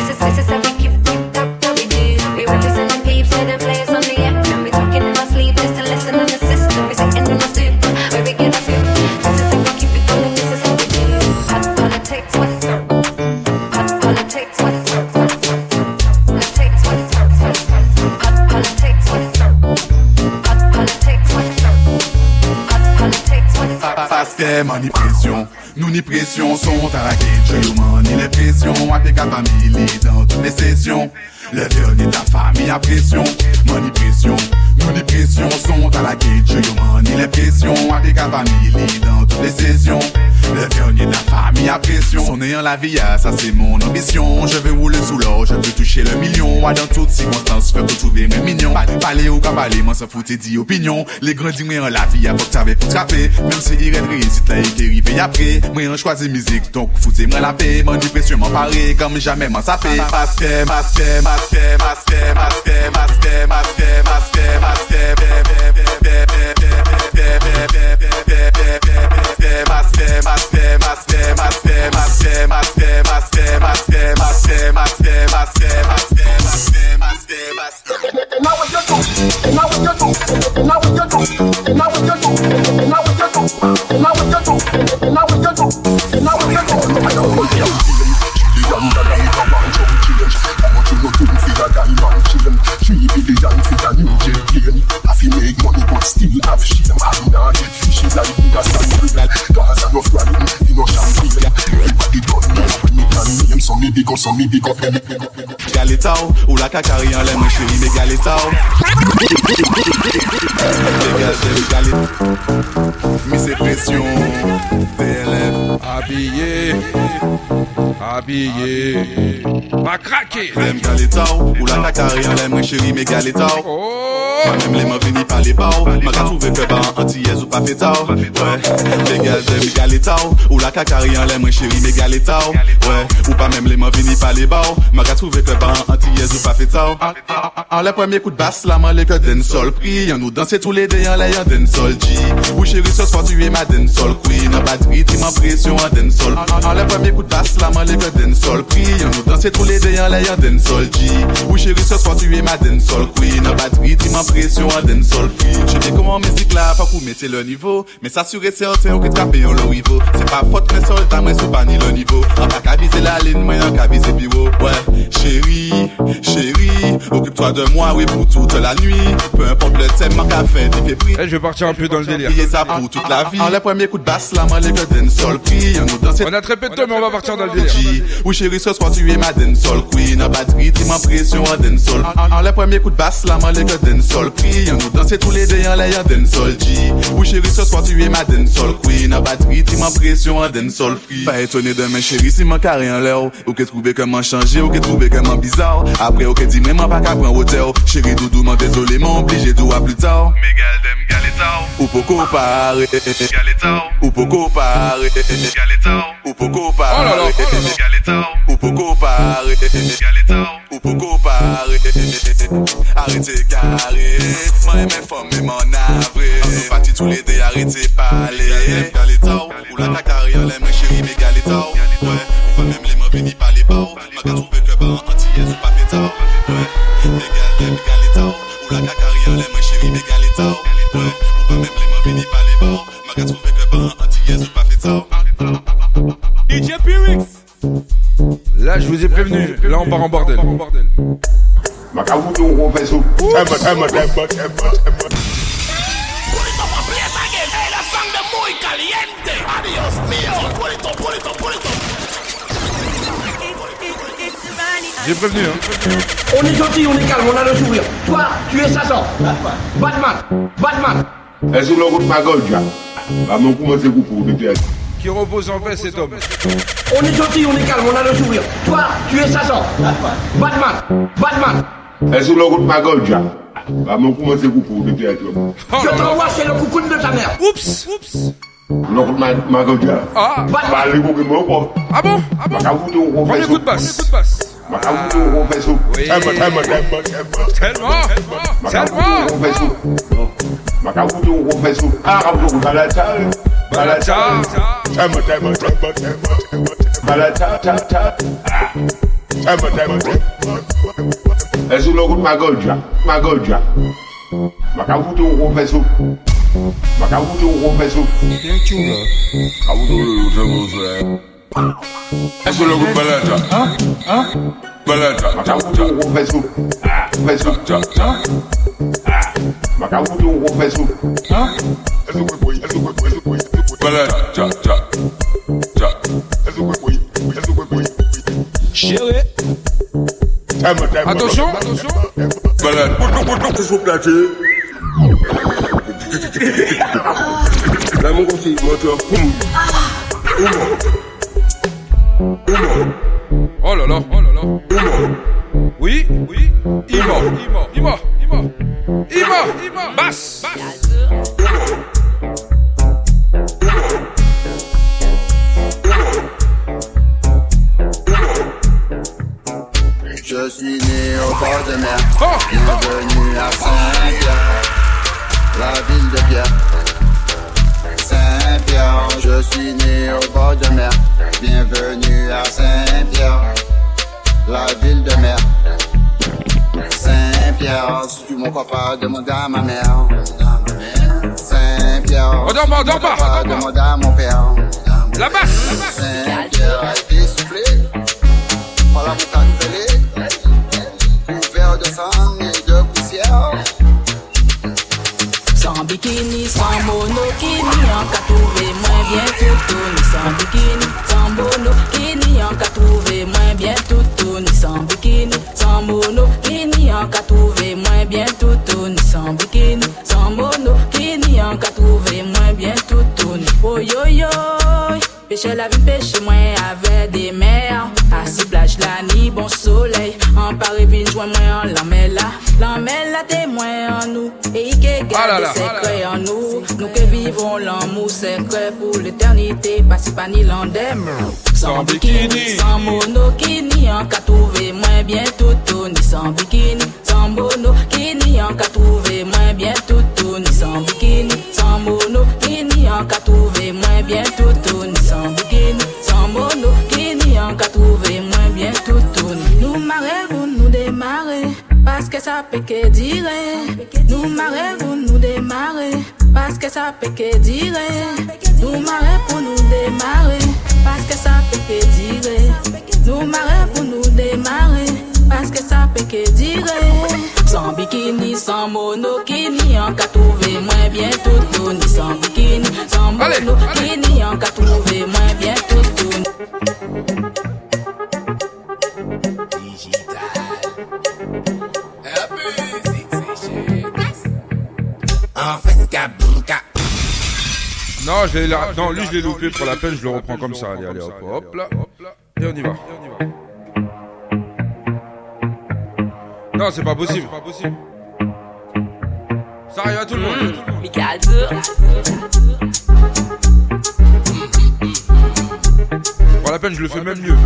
Nous ni pression sont à la quête. Je money les pressions, avec la famille dans toutes les sessions. Le dernier de la famille à pression, Mani presyon, mani presyon Son talakit, joyo mani le presyon Ate ka famili dan tout le sesyon. Le dernier de la famille a pression Son ayant la vie, ah, ça c'est mon ambition. Je veux rouler sous l'or, je veux toucher le million. Dans toutes circonstances, faire retrouver mes mignons. Pas de parler ou cabaler, moi ça foutait d'opinion Les grands disent en la vie, ah, avant que t'avais pour trapper Même si il réussite là, il arrivé après Moi en choisi musique, donc foutez moi la paix. Mon dépression m'en paré, comme jamais m'en sapé. Masqué, masqué, masqué, masqué, masqué, masqué, masqué Now what you no do for a guy man chillin' the life with a new jet plane. I money but still have get en habillé, habillé. Pa krake Lem gale taw, ou la takare an lem mwen cheri me gale taw Mwen mèm lèm an vini pale baw Mwen ka touve ke ba an antiyez ou pa fe taw Lem gale taw, ou la takare an lem mwen cheri me gale taw Ou pa mèm lèm an vini pale baw Mwen ka touve ke ba an antiyez ou pa fe taw An lè premye kout bas la man lè ke den sol pri Yon nou danse tou lè de yon lè yon den sol ji Ou cheri se swa tu ye ma den sol kwi Nan batri ti man presyon an den sol An lè premye kout bas la man lè ke den sol pri Yon nou danse tou Pou le deyan le yon den sol ji Ou cheri se swa tu e ma den sol queen. An batri ti man presyon den sol free Chebe koman mizik la pa pou mette le nivou Men s'assure se anten ou ki trape yon lo ivo Se pa fote men sol ta mwen sou ni le nivou An pa kavize la lin mwen an kavize biwo Ouais, chéri, chéri Occupe-toi de moi, oui, pour toute la nuit. Peu importe le thème, ma café, t'es pris Je vais partir un peu dans le délire. ça pour toute ah, la ah, vie. Ah, en le premier coup de basse, la main, les gueules sol prix On a très peu de temps, mais on va partir dans le délire. Oui, chéri, ce soir, tu es ma dancehall queen En batterie, tu pression en dancehall En, en le premier coup de basse, la main les gars dancehall Prie, on nous danser tous les deux en l'air dancehall G. Oui chérie, ce soir tu es ma dancehall queen En batterie, tu pression en dancehall free Pas étonné de mes chérie, si mon carré en l'air. Ou que trouver comment changer, ou que trouver comment bizarre. Après, ou que dis moi pas qu'à prendre hauteur. Chérie, doudou, m'en désolé, m'en obligé de à plus tard. Mégal dem galetao Ou pare Galetao Ou poco pare Galetao Ou poco pare Oh là là, oh là là. Galetao Ou poco pare kare Ou pou ko pare. Arete kare Man eme fome man avre. An nou pati tou lede arete pale. Ou la ta kare an leme cheri me gale ta Ou. Pa mem le man veni pale pa ou. Man ka trouve ke ba an kontiye sou pa fe ta Me gale ta ou. La ta kare an leme cheri me gale ta Ou. Pa mem le man veni pale pa ou. Man ka trouve ke ba an kontiye sou pa fe ta DJ Pyrix. Là, je vous ai prévenu. Là, on part en bordel. J'ai prévenu, hein. On est gentil, on est calme, on a le sourire. Toi, tu es Satan. Batman. Batman. Est-ce que le route ma gueule, déjà Bah, mon coup, c'est pour le théâtre. Qui repose en paix, cet homme. On est gentil, on est calme, on a le sourire. Toi, tu es Satan. Batman. Batman. Est-ce que le route ma gueule, déjà Bah, mon coup, c'est coup pour le théâtre. Je t'envoie chez le coucou de ta mère. Oups. Oups. Le route ma ma gueule, déjà Ah. Bah, quoi. Ah bon? Ah bon? Makabuto on fait Premier sous. coup de basse. De basse. Sous. Temba, temba, temba, temba. Tellement. Ah, Makabuto on balata. Temba, temba, temba, temba. Balata, ta, ta. Temba, temba, temba. Est-ce que le route ma gueule, déjà Ma gueule, déjà Makabuto on fait sous. Makabuto on fait sous. Makabuto on fait sous. Est-ce que le route balata Chérie. Attention, attention. Balade. C'est sur platé. Là, mon conseil, moteur. Oh là là, oh là là. Oui, oui. Ima, Ima, Ima, Ima. Ima, Ima. Basse. Je suis né au bord de mer, bienvenue à Saint-Pierre, la ville de Pierre. Saint-Pierre, je suis né au bord de mer, bienvenue à Saint-Pierre, la ville de mer. Saint-Pierre, si tu m'en crois pas, demande à ma mère. Saint-Pierre, Oh, pas, pas, si crois demande à mon père. La basse, la basse. Saint-Pierre a été soufflé par la montagne pelée, couvert de sang et de poussière. Bikini, sans monokini, en qu'a trouvé moins bien tout ni sans bikini, sans monokini, en qu'a trouvé moins bien tout ni sans bikini, sans monokini, en qu'a trouvé moins bien tout ni sans bikini, sans monokini, en qu'a trouvé moins bien tout ni oh yo yo. Pêcher la vie, pêcher moins avec des mers. Assis plage la nuit, bon soleil. En Paris, vine, joint moins en là secrets en nous. Nous que vivons l'amour secret pour l'éternité. Pas si pas ni l'endem. Sans bikini, sans monokini, en qu'a trouvé moins bien tout ni sans bikini, que ça peut que dire. Nous marrer pour nous démarrer. Parce que ça peut que dire. Nous marrer pour nous démarrer. Parce que ça peut que dire. Nous marrer pour nous démarrer. Parce que ça peut que dire. Sans bikini, sans monokini En cas trouver moins bien tout tout Ni sans bikini, sans monokini En cas trouver En. Non, je l'ai la- non, lui je l'ai loupé pour la peine, je le reprends comme ça. Allez, allez, hop, hop là. Et on y va. Non, c'est pas possible. Ça arrive à tout le monde. Pour la peine, je le fais même mieux.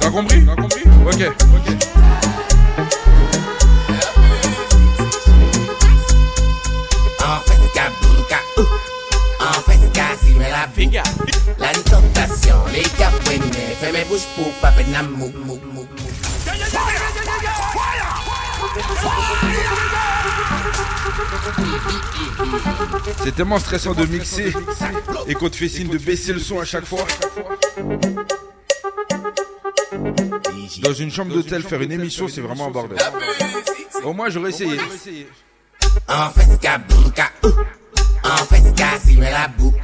T'as compris? T'as compris? Ok. En la. La mou, mou, mou. C'est tellement stressant de mixer et qu'on te fait signe de baisser le son à chaque fois. Dans une chambre d'hôtel, faire une émission, c'est vraiment un bordel. Au moins, j'aurais essayé. En fresca, bouca. En fresca, si me la boucle.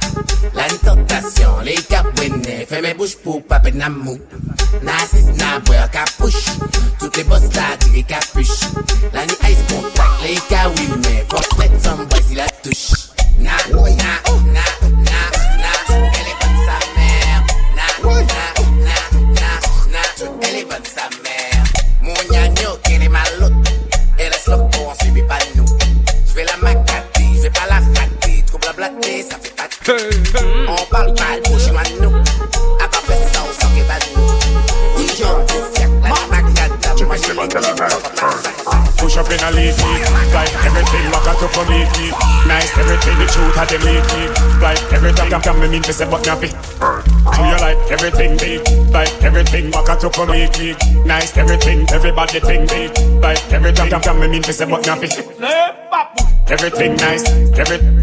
La tentation, les capouines. Fais mes bouches pour pas peine à mou. Nassis, na boire capuche. Toutes les bosses là, tirez capuche. La nuit ice contact, les kawin. Mais faut mettre son boy si la touche. Na, na, na, na, na. Elle est bonne sa mère. Na, na, na, na, na. Elle est bonne sa mère. All bad pussy man no I got the sound stuck in bad no We jump to fuck like magnet Jimmy Silver tell her Push up in a leafy, Like everything lock a up for me. Nice everything the truth had them leafy, Like everything come come me mean to say but nothing. Do you like everything big? Like everything back at up for me. Nice everything everybody think big Like everything come come me mean to say but nothing. Everything nice everything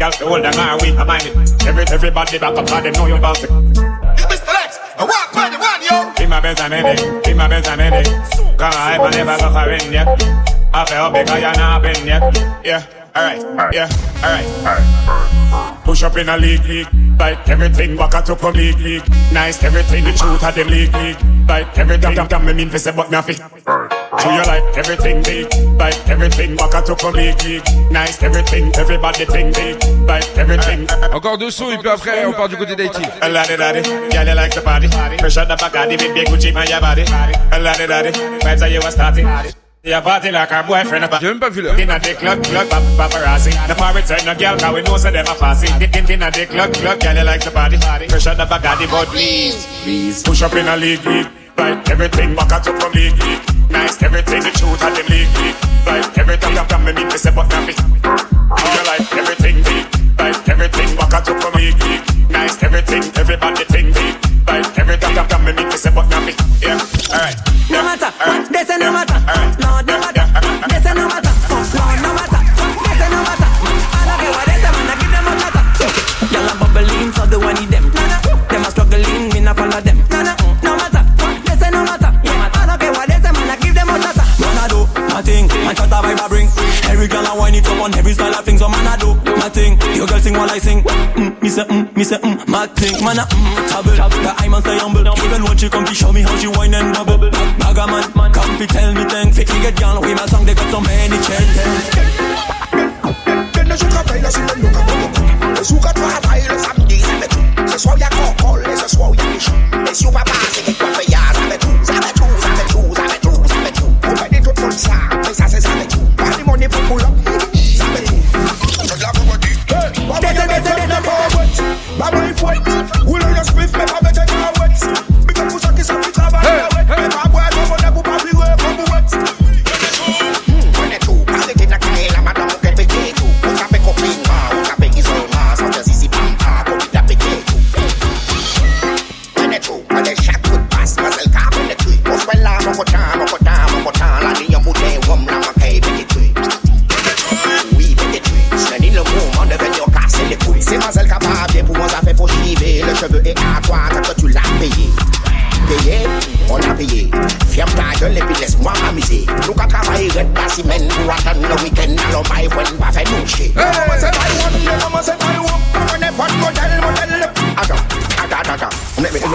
Got the on our way I mind it Every everybody back up and them know you about it Mr. Lex, I walk by the one, yo. Be my best and headache, be my best and. Come on, hype and never go for in yet. I feel because you're not been yet. Yeah, alright, yeah, alright. Push up in a league, league. Like everything, walk out up on league, league. Nice, everything, the truth of them league, league. Like everything, damn, damn, me mean for say, but me fi. Do you like everything big? Like everything, up on league, league. Nice, everything, everybody think big. Like everything. Encore deux sons et puis après on part du côté d'Haïti. A lot of daddy, girl you like the party. Fresh out the back of the big big Gucci man your body. A lot of daddy, vibes are you a starting. You party like her boyfriend. J'ai même pas vu l'heure. In a the club, club, pap paparazzi. The party turn no girl, cause we know say them a fussy. In, in a the club, club, girl you like the party. Fresh out the of but please, please. Push up in a league, league. Right, everything back I took from league, league. Nice, everything the truth had them league, league. Right, every time you come me meet me say but not me. You like everything deep. Right, everything back I took from league, league. Nice, everything everybody think deep. Right, every time you come me meet me say but not me. Yeah, alright. Yeah. No matter, right. they say, no matter. Every girl I whine it up on every style of things. So man, I do my thing. Your girl sing while I sing. Mm, me say mm, me say mm, my thing. Man, I mm, trouble. The I man stay humble. Even when she come to show me how she whine and bubble. Bagger man, come to tell me. If you get girl, with my song, they got so many chances. Venne su capella si venne capella E su catrata e le samedi sabe tu Se suoia coccole se suoia liscio E su papà se che qua a spliff, me have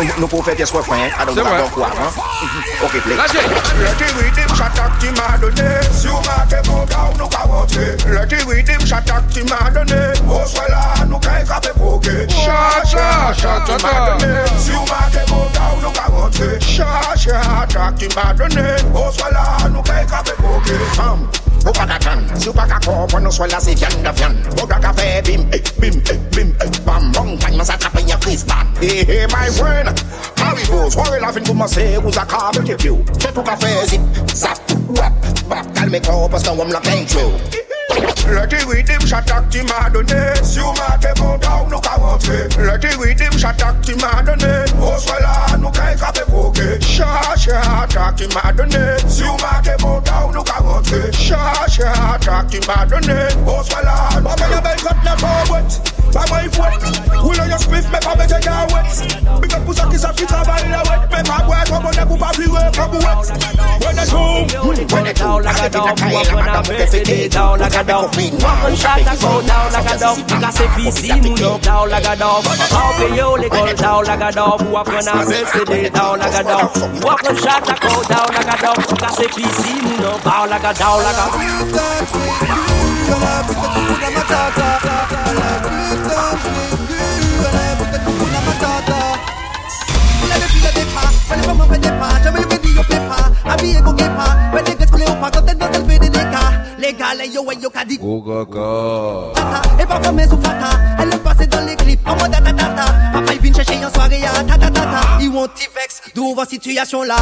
nou pou fè tes refren Adon kwa avan Ok, play. Leti widim chatak ti madone Si ou make pou ka ou nou ka wote Leti widim chatak ti madone Ou swe la nou ka e kape koke Chacha, chacha madone Si ou make pou ka ou nou ka wote Chacha, chatak ti madone Ou swe la nou ka e kape koke Fam Ou pa ka kan, si ou pa ka kon, pon nou swel la se vyan da vyan Ou da ka fe bim, bim, bim, bam Mong pan man sa trapen ya kris ban Hey, my friend, Haribos, worry laughing com você usa cabo you? piu. to cafe zip zap, wap, bap, calme copas, não vamos lá dentro. Let it with him shot at him Adonis You mate go down no kawate Let it with him shot at him Adonis Oswala no kai kape koke Sha sha attack him Adonis You mate go down no kawate Sha sha attack him Adonis Oswala Mama ya bel cut na forward by my foot Will on your spliff Make a better car wet. Big up push a kiss A fit a vanilla wet. Make a boy Come on the poop A free way Come wet. When they zoom When they zoom Like a dog Walk on a birthday Down like a dog Walk on shot A go down like a dog Like a CPC Muni Down like a dog How be you Le go down like a dog Walk on a birthday Down like a dog Walk on shot A go down like a dog Like a CPC Muni Bow like a dog Like a dog Chercher en soirée situation là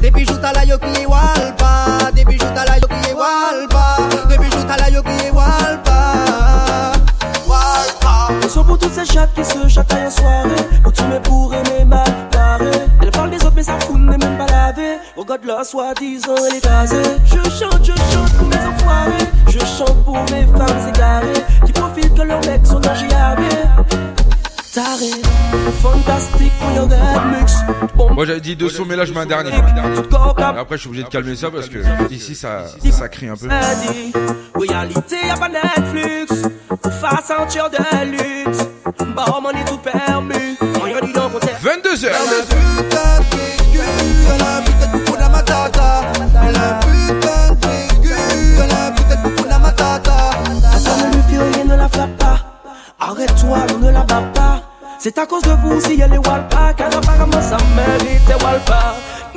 Des bijoux la yo qui est walpa Des bijoux la yo qui est walpa Des bijoux la yo qui est walpa Son pour toutes ces chattes qui se chataillent en soirée. Me pour aimer mal barré Elle parle des autres mais ça fout n'est même pas lavé Regarde la soi-disant elle est Je chante, je chante pour mes enfoirés. Je chante pour mes femmes égarées. Qui profitent que leurs mecs sont dans Moi j'avais dit deux sons, mais là je mets un dernier. Après je suis obligé de calmer ça parce que ici ça, ça crie un peu. dit. Réalité y'a pas Netflix. Pour faire sentir de luxe. Bah money tout permis Rien dit donc 22h Attends, ne lui fais rien, ne la flappe pas. Arrête-toi, on ne la bat pas. C'est à cause de vous si elle est walpa, car apparemment ça mérite walpa.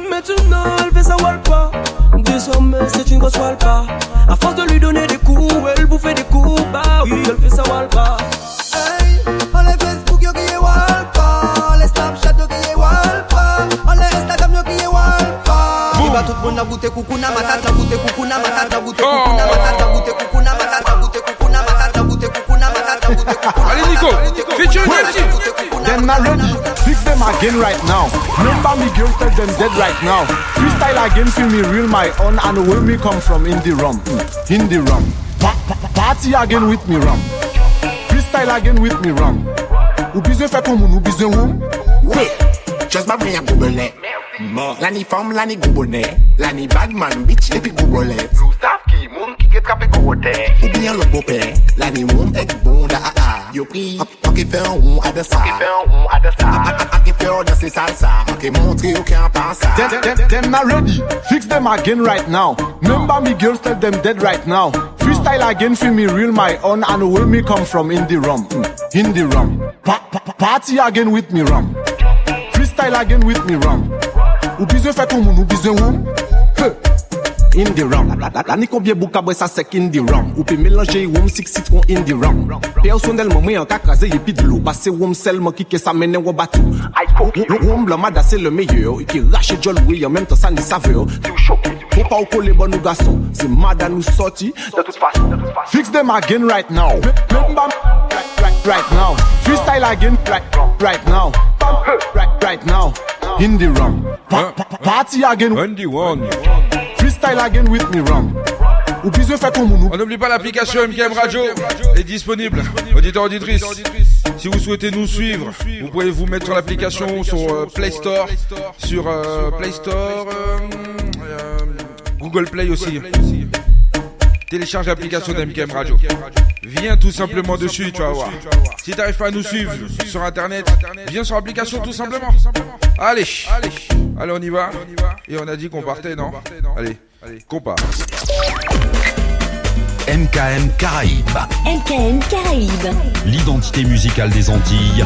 Maintenant elle fait sa walpa. Désormais c'est une grosse walpa. À force de lui donner des coups, elle vous fait des coups. Bah oui, elle fait sa walpa. On les Facebook yo qui est walpa On les Snapchat yo qui est walpa On les Instagram yo qui est walpa Iba tout le monde a goûté kukuna matata goûté kukuna matata goûté kukuna oh. matata goûté kukuna matata Allez Nico, feature Them not ready. Fix them again right now. Remember me girls tell them dead right now. Freestyle again, feel me real my own and where me come from in the rum. Mm, In the rum. Pa- pa- Party again with me rum. Freestyle again with me rum. Ou besoin fait comme ou besoin rum. Oui, just ma brain a goubele. La ni femme, la ni goubonnet. La ni badman, bitch, et puis di moun ki get kape kote Ou bien lòk bopè, la di moun ek bon da a a Yo pri, anke fè an roun ade sa Anke fè an roun ade sa Anke fè an danse salsa, anke montre yo ki an pansa Dem, dem, dem na ready, fix them again right now. Memba mi girls tell them dead right now. Freestyle again fi mi real my own And where me come from? In the rum, mm, in the rum. Pa, pa, Party again with me rum. Freestyle again with me rum. Ou bizwen fè tou moun, ou bizwen woum in the wrong La ni konbye bou kabwe sa sek in the wrong Ou pe melange yi woum sik sitron in the wrong Pe ou son delman mwen an kakaze yi pidlo Base woum selman kike sa menen wabatou Woum blamada se le meyeyo Iki rache jol wilyo menm to sa ni saveyo Fou pa ou kole bon nou gason. Se mada nou soti. Fix dem again right now. Mbam right, right now. Freestyle again right, right now. Bam right, right now. In the wrong pa, pa, Party again. On the one On n'oublie pas l'application MKM Radio est disponible. Auditeur auditrice, si vous souhaitez nous suivre, vous pouvez vous mettre l'application sur euh, Play Store, sur euh, Play Store, euh, Google Play aussi. Télécharge l'application d'MKM Radio. Viens tout simplement dessus, tu vas voir. Si t'arrives pas à nous suivre sur internet, viens sur l'application tout simplement. Allez, allez, on y va. Et on a dit qu'on partait, non? Allez, qu'on part. MKM Caraïbes. MKM Caraïbes. L'identité musicale des Antilles.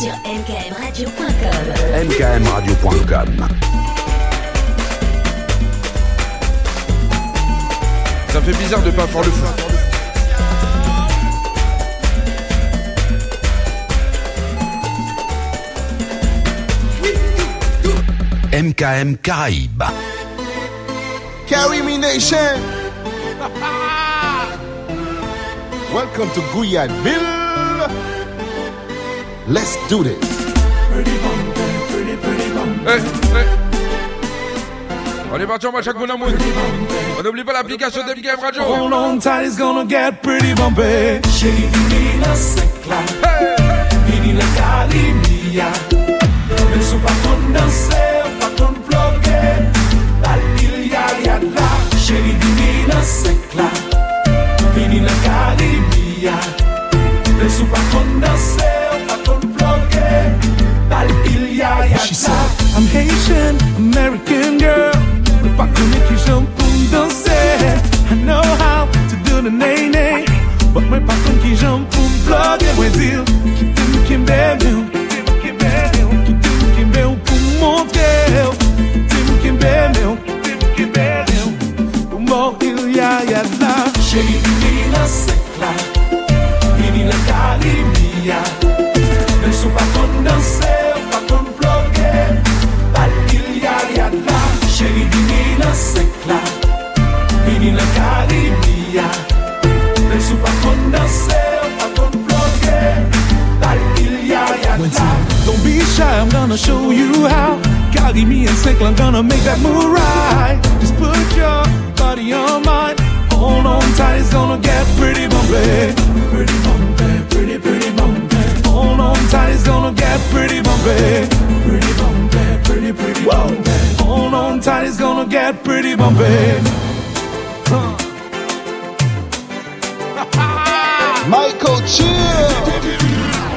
Sur mkmradio.com. mkmradio.com. Ça fait bizarre de pas faire le fou. MKM Caraïbes. Carry me nation. *laughs* Welcome to Guyadville. Let's do this. Hey, hey. On est parti en match avec mon amour. On n'oublie pas l'application d'MKM Radio. Hold on tight, it's gonna get pretty bumpy. Secla, la calimia. ton bloke. Balil yal yad la Cheri vini nan sek la Vini nan karibia Ple sou pa kon danse Ou pa kon bloke. Balil yal yad la She said, I'm Haitian, American girl. Nou pa kone ki jom pou danse I know how to do the nay-nay. But mwen pa kon ki jom pou bloke Mwen dil, ki tem kem bebe Mwen dil Deus, Tim que bebeu, Tim que bebeu, o morril ia ia lá. Cheguei menina secla, menina carimia, eu sou pra condensar, pra complogar, balquil ia ia lá. Cheguei menina secla, menina carimia, eu sou pra condensar, pra complogar, balquil ia ia lá. Don't be shy, I'm gonna show you how. Carry me and sick, I'm gonna make that move right. Just put your body on mine. Hold on tight, it's gonna get pretty bumpy. Pretty bumpy, pretty, pretty bumpy. Hold on tight, it's gonna get pretty bumpy. Pretty bumpy, pretty, pretty bumpy. Hold on tight, it's gonna get pretty bumpy. Huh. *laughs* Michael Chill.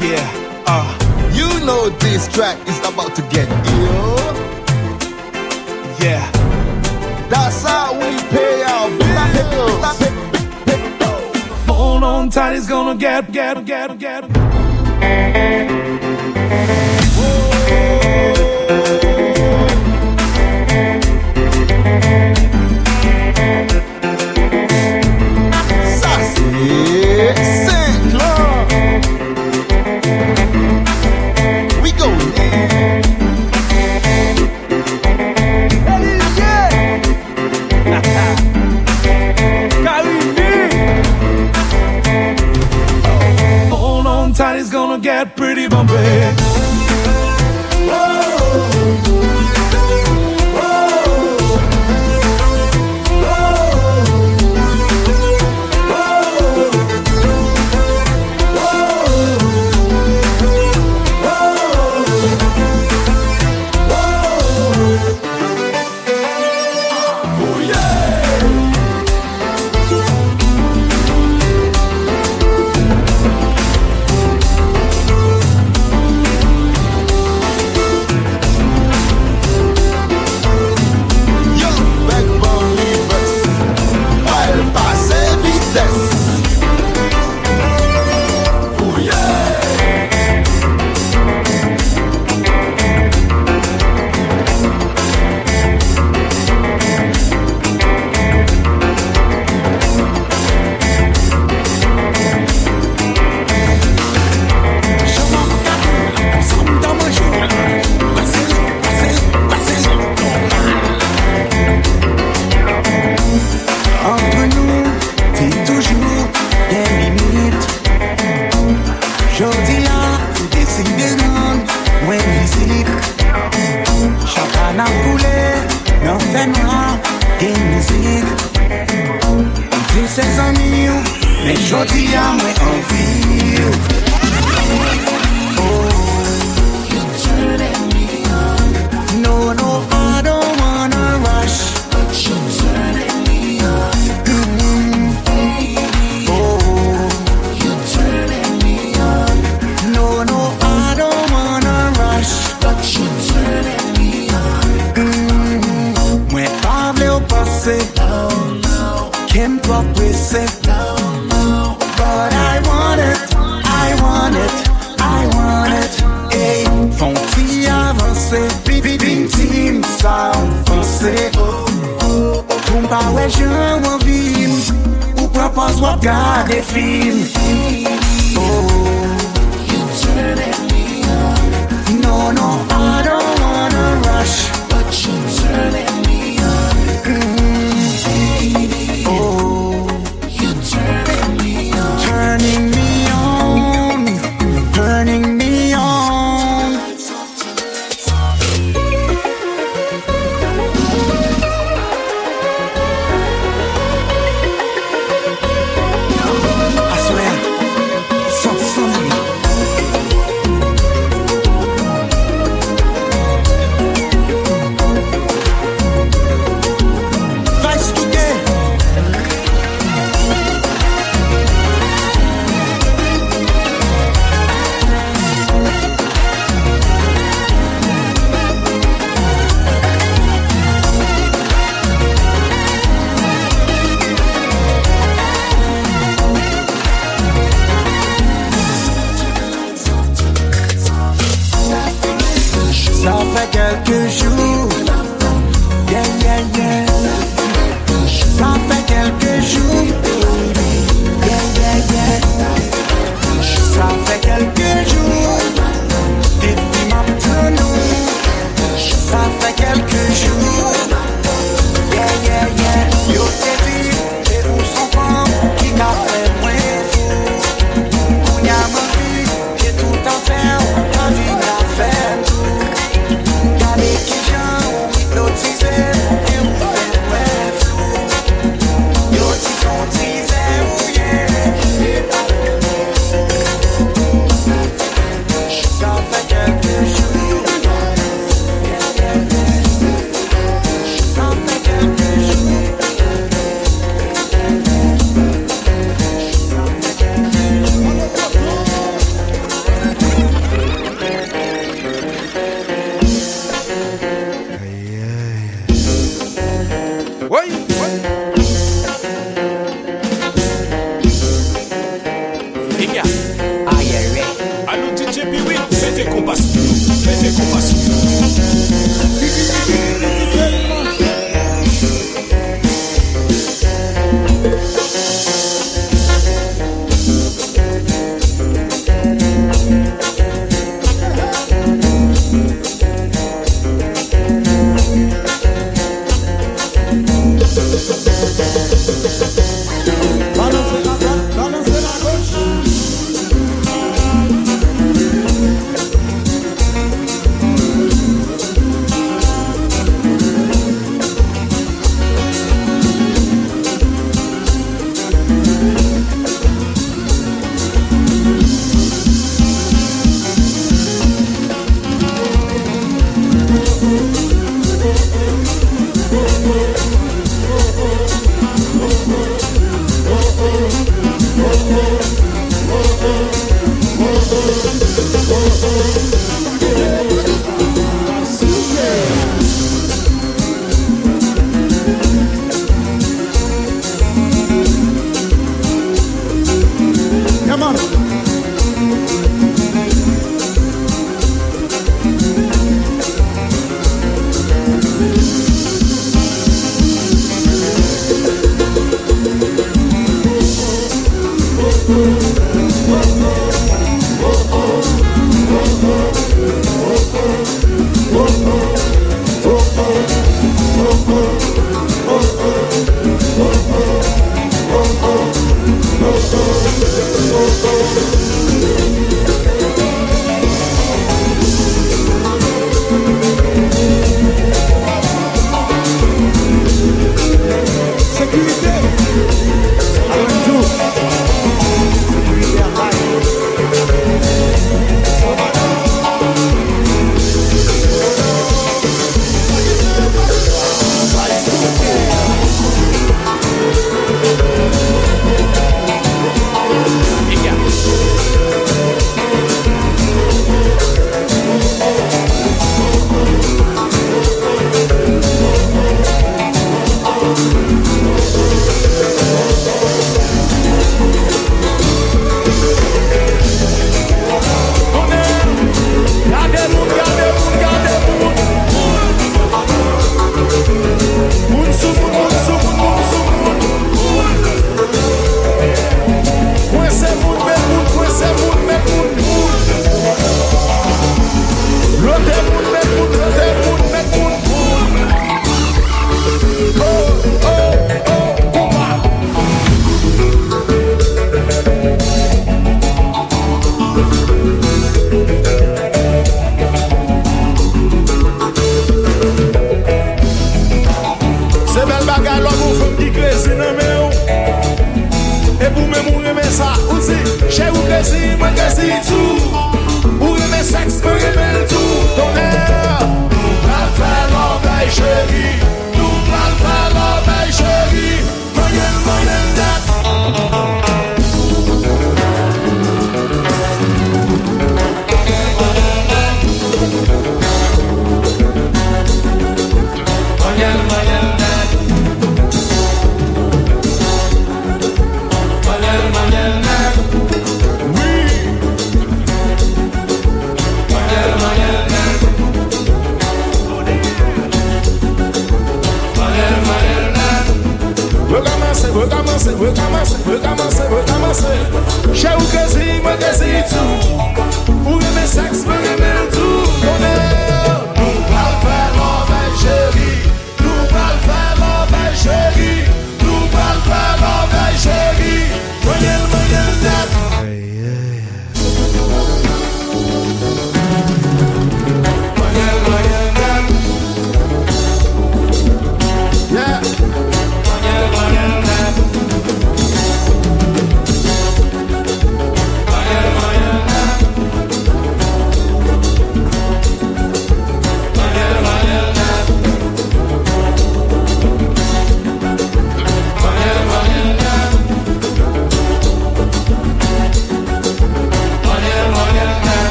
Yeah, uh. You know this track is about to get ill. Yeah. That's how we pay our bills. Hold on tight, it's gonna get, get, get, get.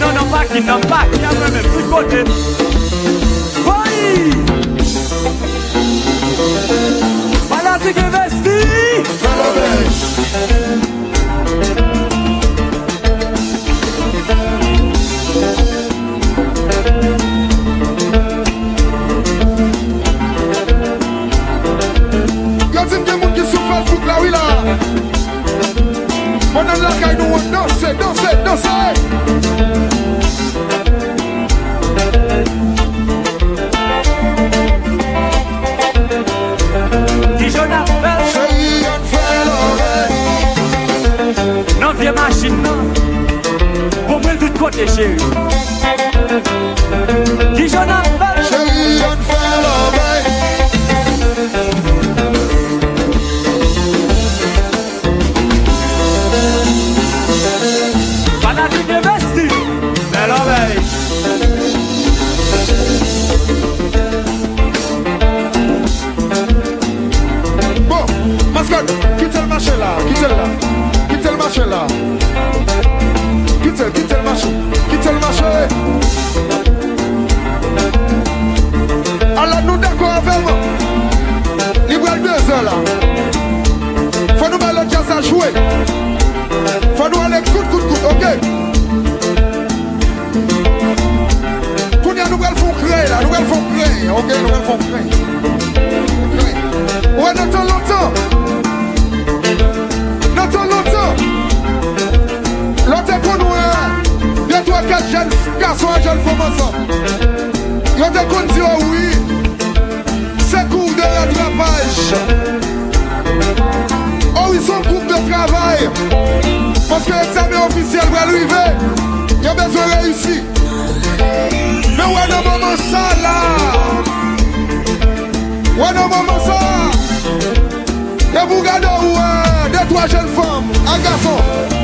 Nan nan bak, nan bak, nan mwen mwen pli kote Woy! Balasi ke vesti! Chalabes! Mwen an lakay nou an danse, danse, danse Non Pour moi tout côté chérie Qui je m'appelle Fanatique de vesti Belle oreille Bon, là, quitte là, quitte le marché là. Quitte, quitte le marché, quitte le marché. Alors nous d'accord avec moi. Libre deux heures là. Faut nous mettre le jazz à jouer. Faut nous aller coûte, coûte, coûte, ok? Qu'on y a nous font créer là, nous font créer, ok? Nous font créer. Ouais, nous longtemps. c'est pour nous, hein. Deux, trois, quatre jeunes garçons et jeunes femmes ensemble. Je te dis oui, c'est cours de rattrapage. Oh, ils sont groupe de travail. Parce que l'examen officiel va arriver. Il y a besoin de réussir. Mais ouais, non, maman, ça là. Ouais, non, maman, ça. Et vous gardez, ouais, hein, deux, trois jeunes femmes, un garçon.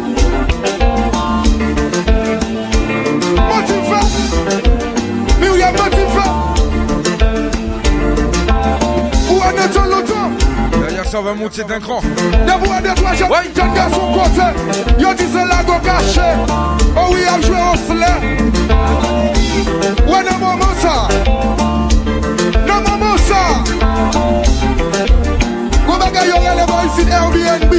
Ça, va monter d'un cran. Debout à deux, trois jeunes jeunes gars son côté. Yo dit c'est go caché. Oh oui, a joué au slay. Ouais, non, maman, ça. Non, maman, ça. Go baga yo relève ici Airbnb?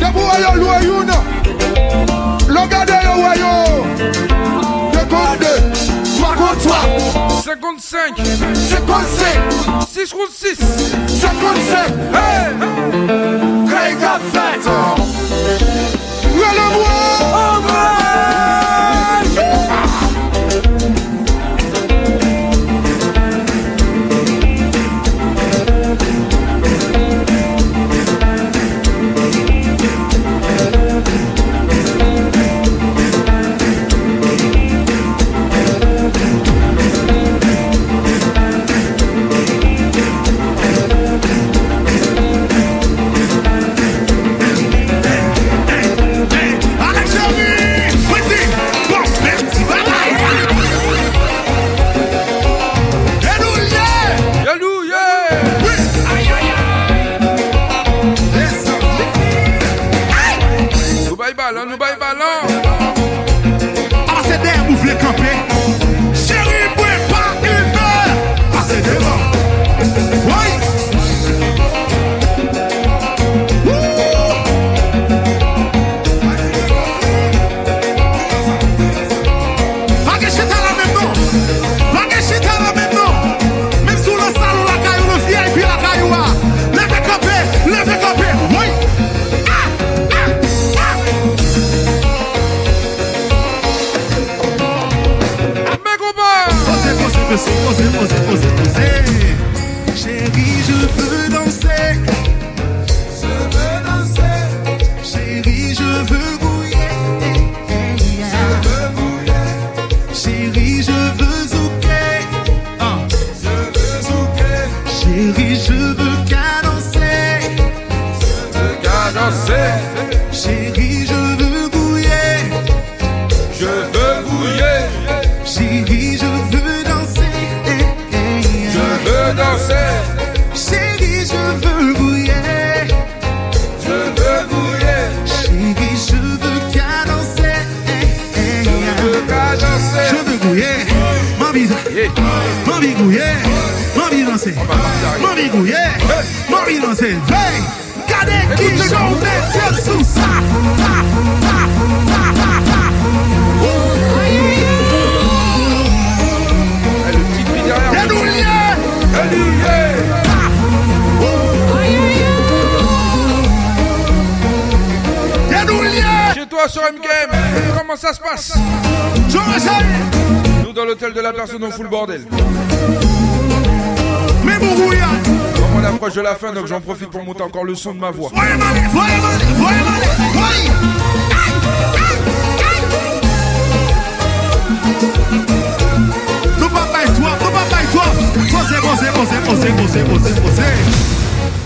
Debout à yo loué you know. Regardez yo ouais yo. Deux contre deux. Trois contre trois. 55 55 6 contre 6 55 Hey Craig a fait Relève-moi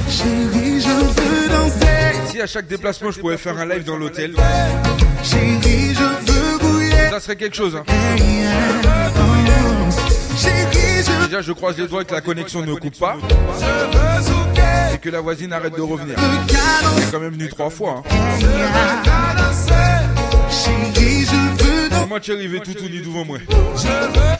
Chérie, je veux danser. Si à chaque déplacement je pouvais faire un live dans l'hôtel, ça serait quelque chose. hein. Déjà, je croise les doigts que la connexion ne coupe pas. veux et que la voisine arrête de revenir. Elle est quand même venue trois fois. hein. Je veux. Comment tu es arrivé tout tout nu devant moi Chérie,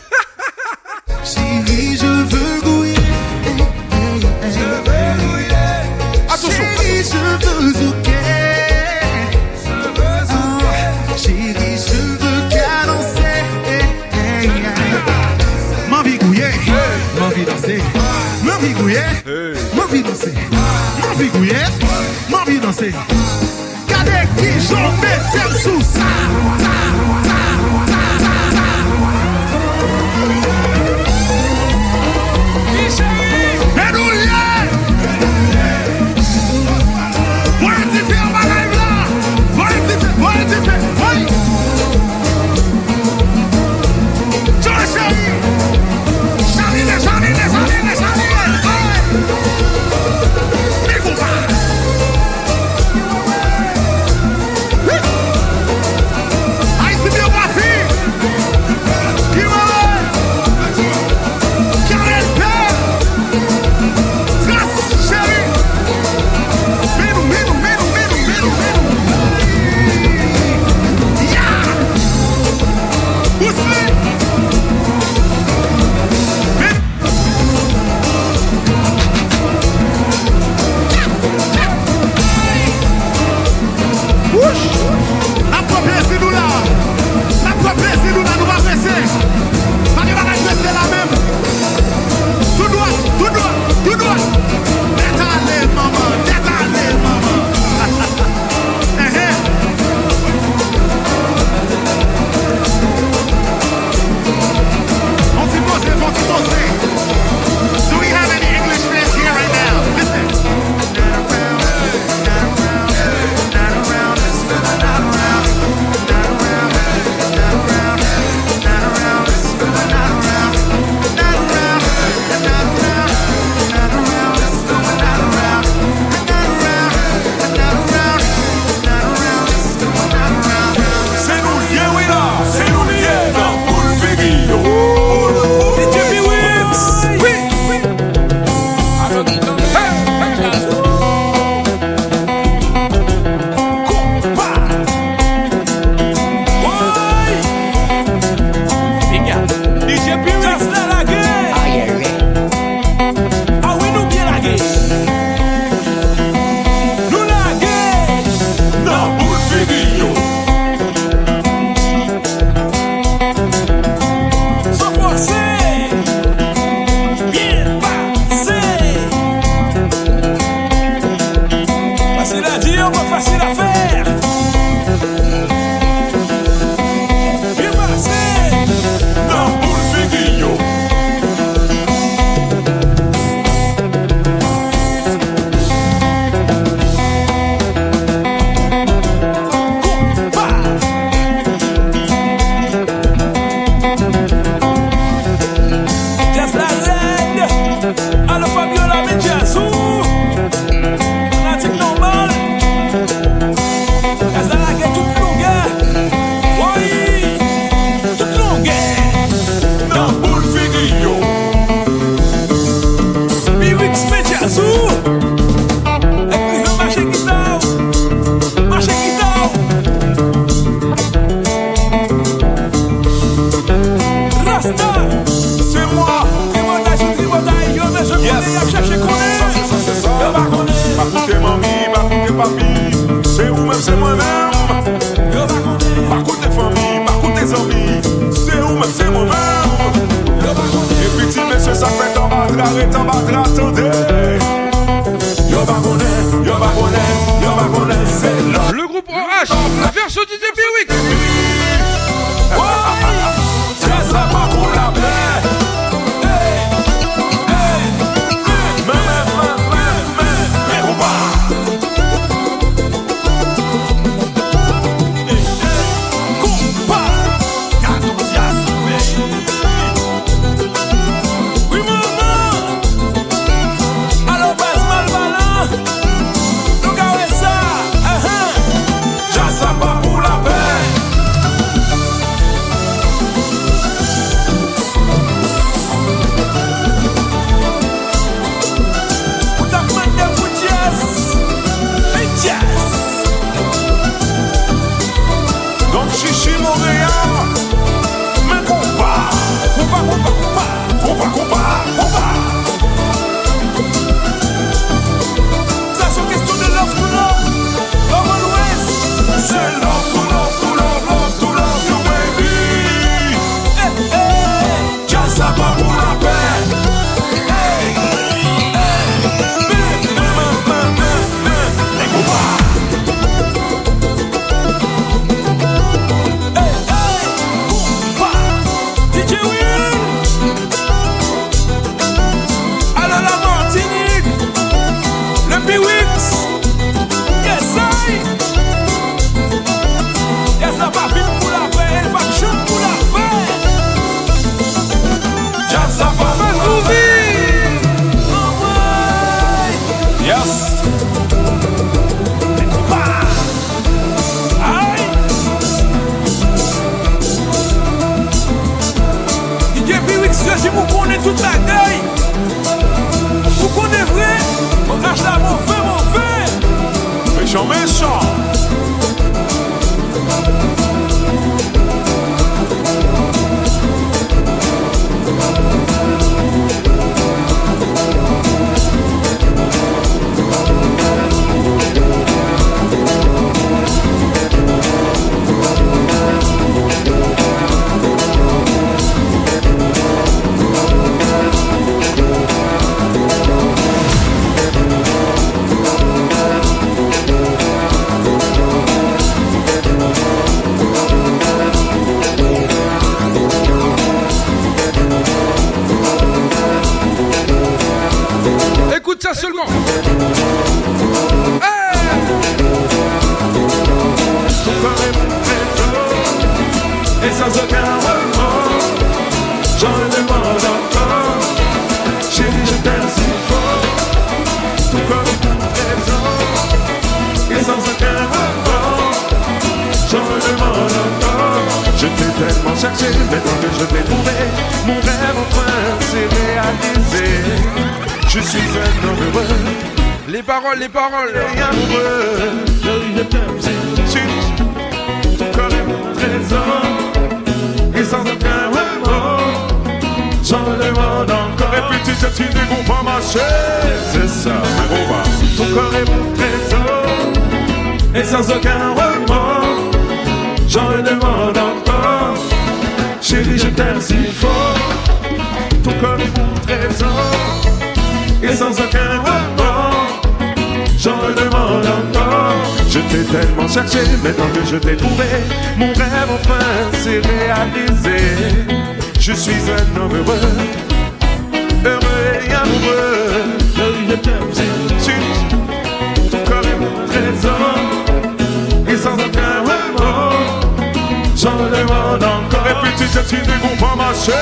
Mwen ti jen si de goun pa mache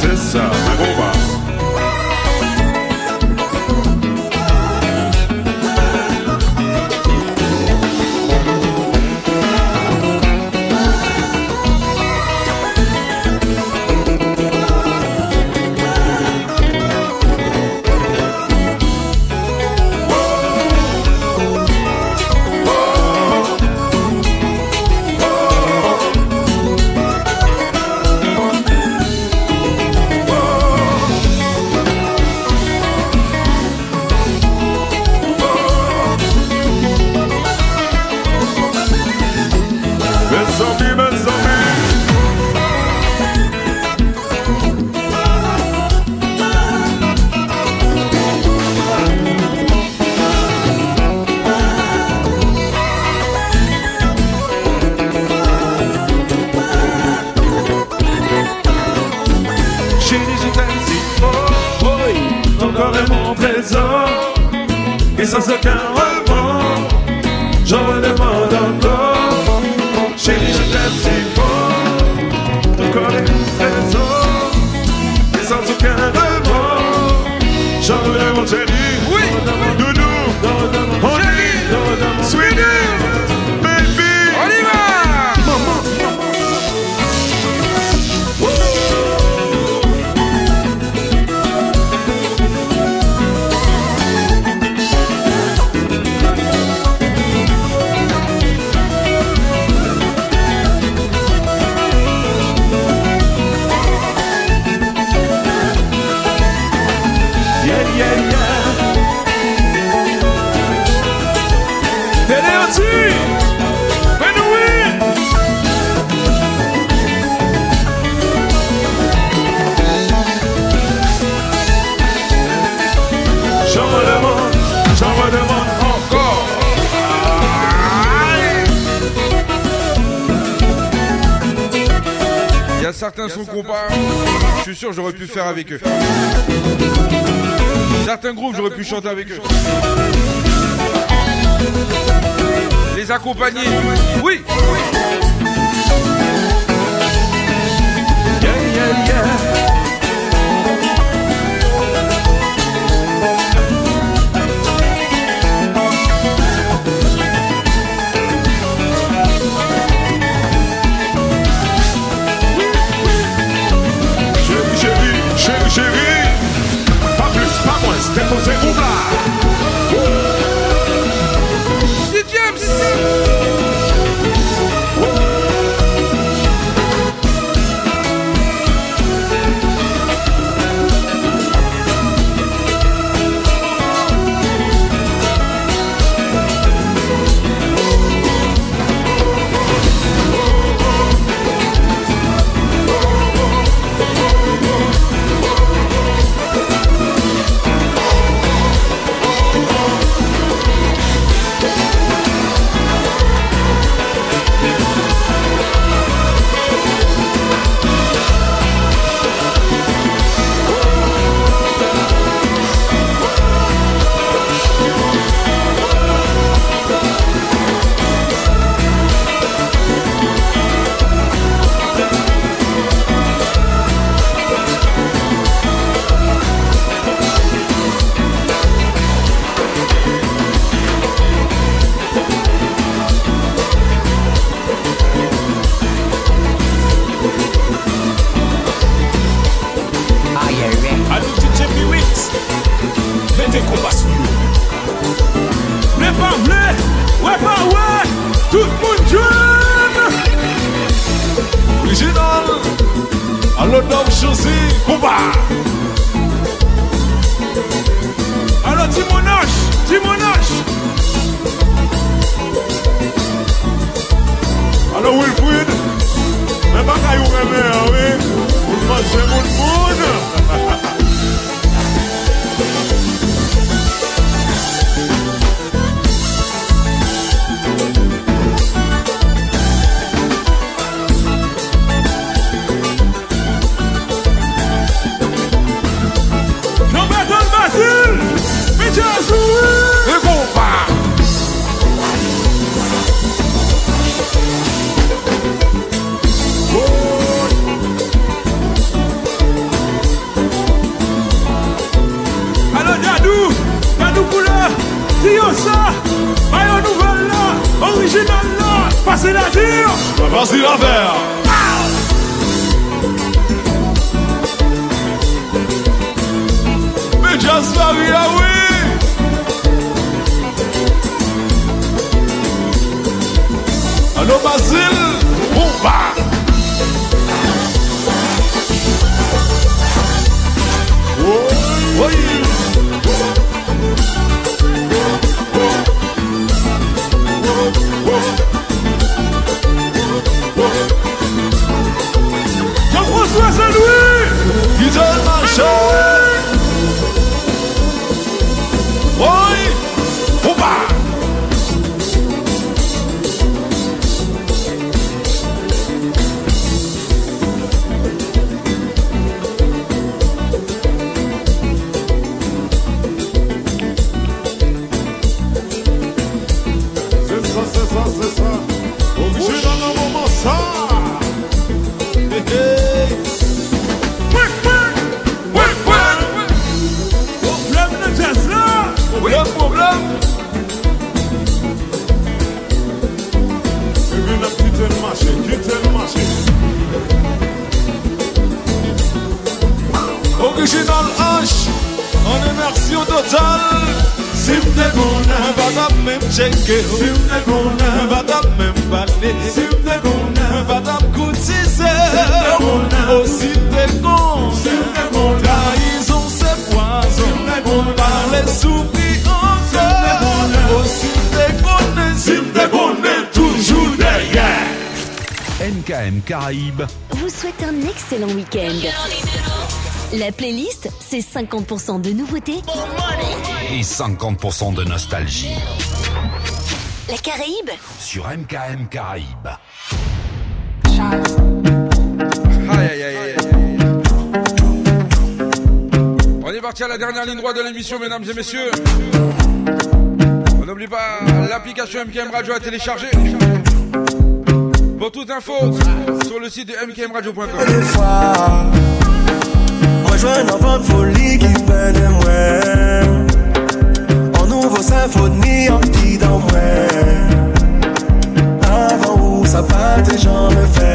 Se sa, mwen goun pa faire avec eux. Certains groupes, j'aurais pu chanter avec eux. Les accompagner. C'est 50% de nouveautés et 50% de nostalgie La Caraïbe sur MKM Caraïbes. Aïe, aïe, aïe, aïe, aïe. On est parti à la dernière ligne droite de l'émission, mesdames et messieurs. On n'oublie pas l'application MKM Radio à télécharger. Pour toute info, sur le site de mkmradio.com jwen avan foli ki pede mwen An nouvo sinfoni an ti dan mwen Avan ou sa pa te jan me fe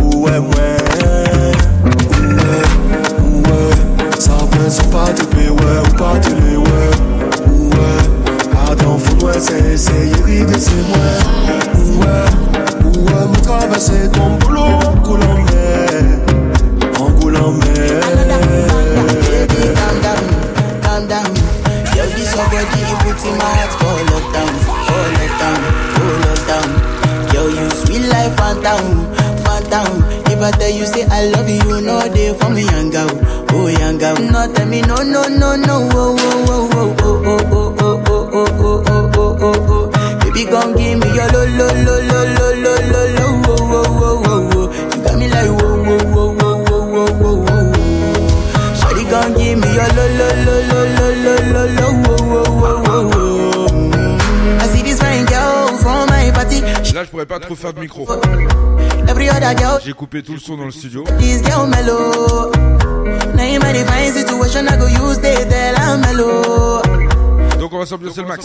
Ou e mwen Ou e, ou e Sa mwen sou te ou pa te le we Ou e, adan foun we se eseye Ou e, ou e mwen travese ton boulou in my heart for lockdown, for lockdown, for lockdown. Yo, you sweet life, phantom, phantom. If I tell you say I love you, know they for me, young girl, oh young girl. No, tell me no, no, no, no, oh, oh, oh, oh, oh, oh, oh, oh, oh, oh, oh, oh, oh, oh. Baby, come give me your lo, lo, lo, lo, lo, lo, lo, lo, oh, oh, oh, oh, oh. You got me like whoa, whoa, whoa, whoa, whoa, whoa, whoa, whoa. Shawty, come give me your lo, lo, lo, lo, lo, lo, lo, lo, Là, je pourrais pas trop faire de micro. J'ai coupé tout le son dans le studio. Donc on va s'ambiancer c'est le max.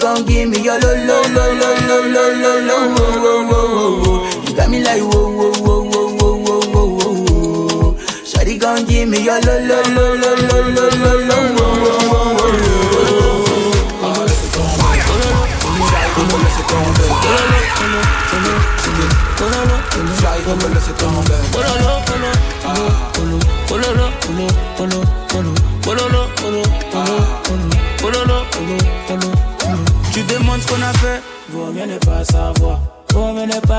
gon' give me your low, low, low, low, low, low, low, low, low, low, low, You got me like whoa, whoa, whoa, whoa, whoa, whoa, whoa, whoa. Shawty gon' give me your low, low, low, low, low, low, low, low, low, low, low, low. Fly, come on, laisse tomber. Oh là là, oh là.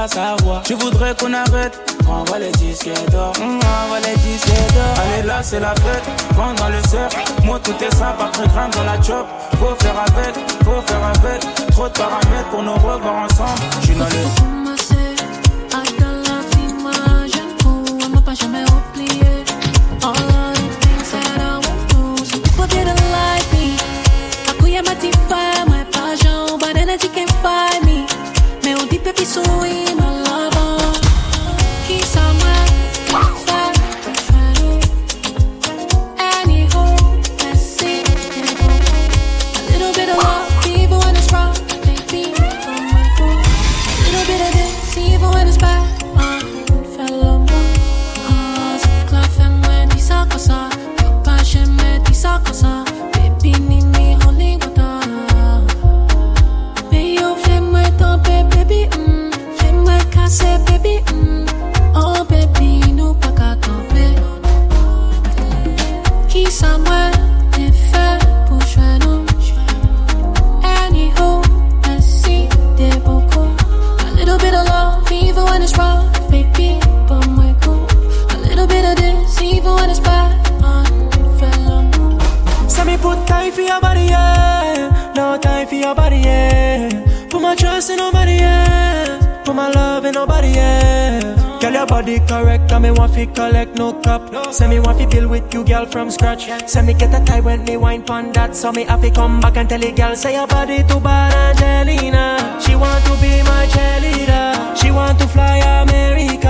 Pas savoir. Tu voudrais qu'on arrête, envoie les disques d'or. Envoie les disques d'or. Allez là, c'est la fête, vent dans le cerf. Moi, tout est simple, après grammes dans la chop. Faut faire avec, faut faire avec. Trop de paramètres pour nous revoir ensemble. J'suis dans le. me could be in from scratch. Say me get a tie when me wine pon that. So me have to come back and tell the girl, say your body too bad, Angelina. She want to be my cheerleader. She want to fly America.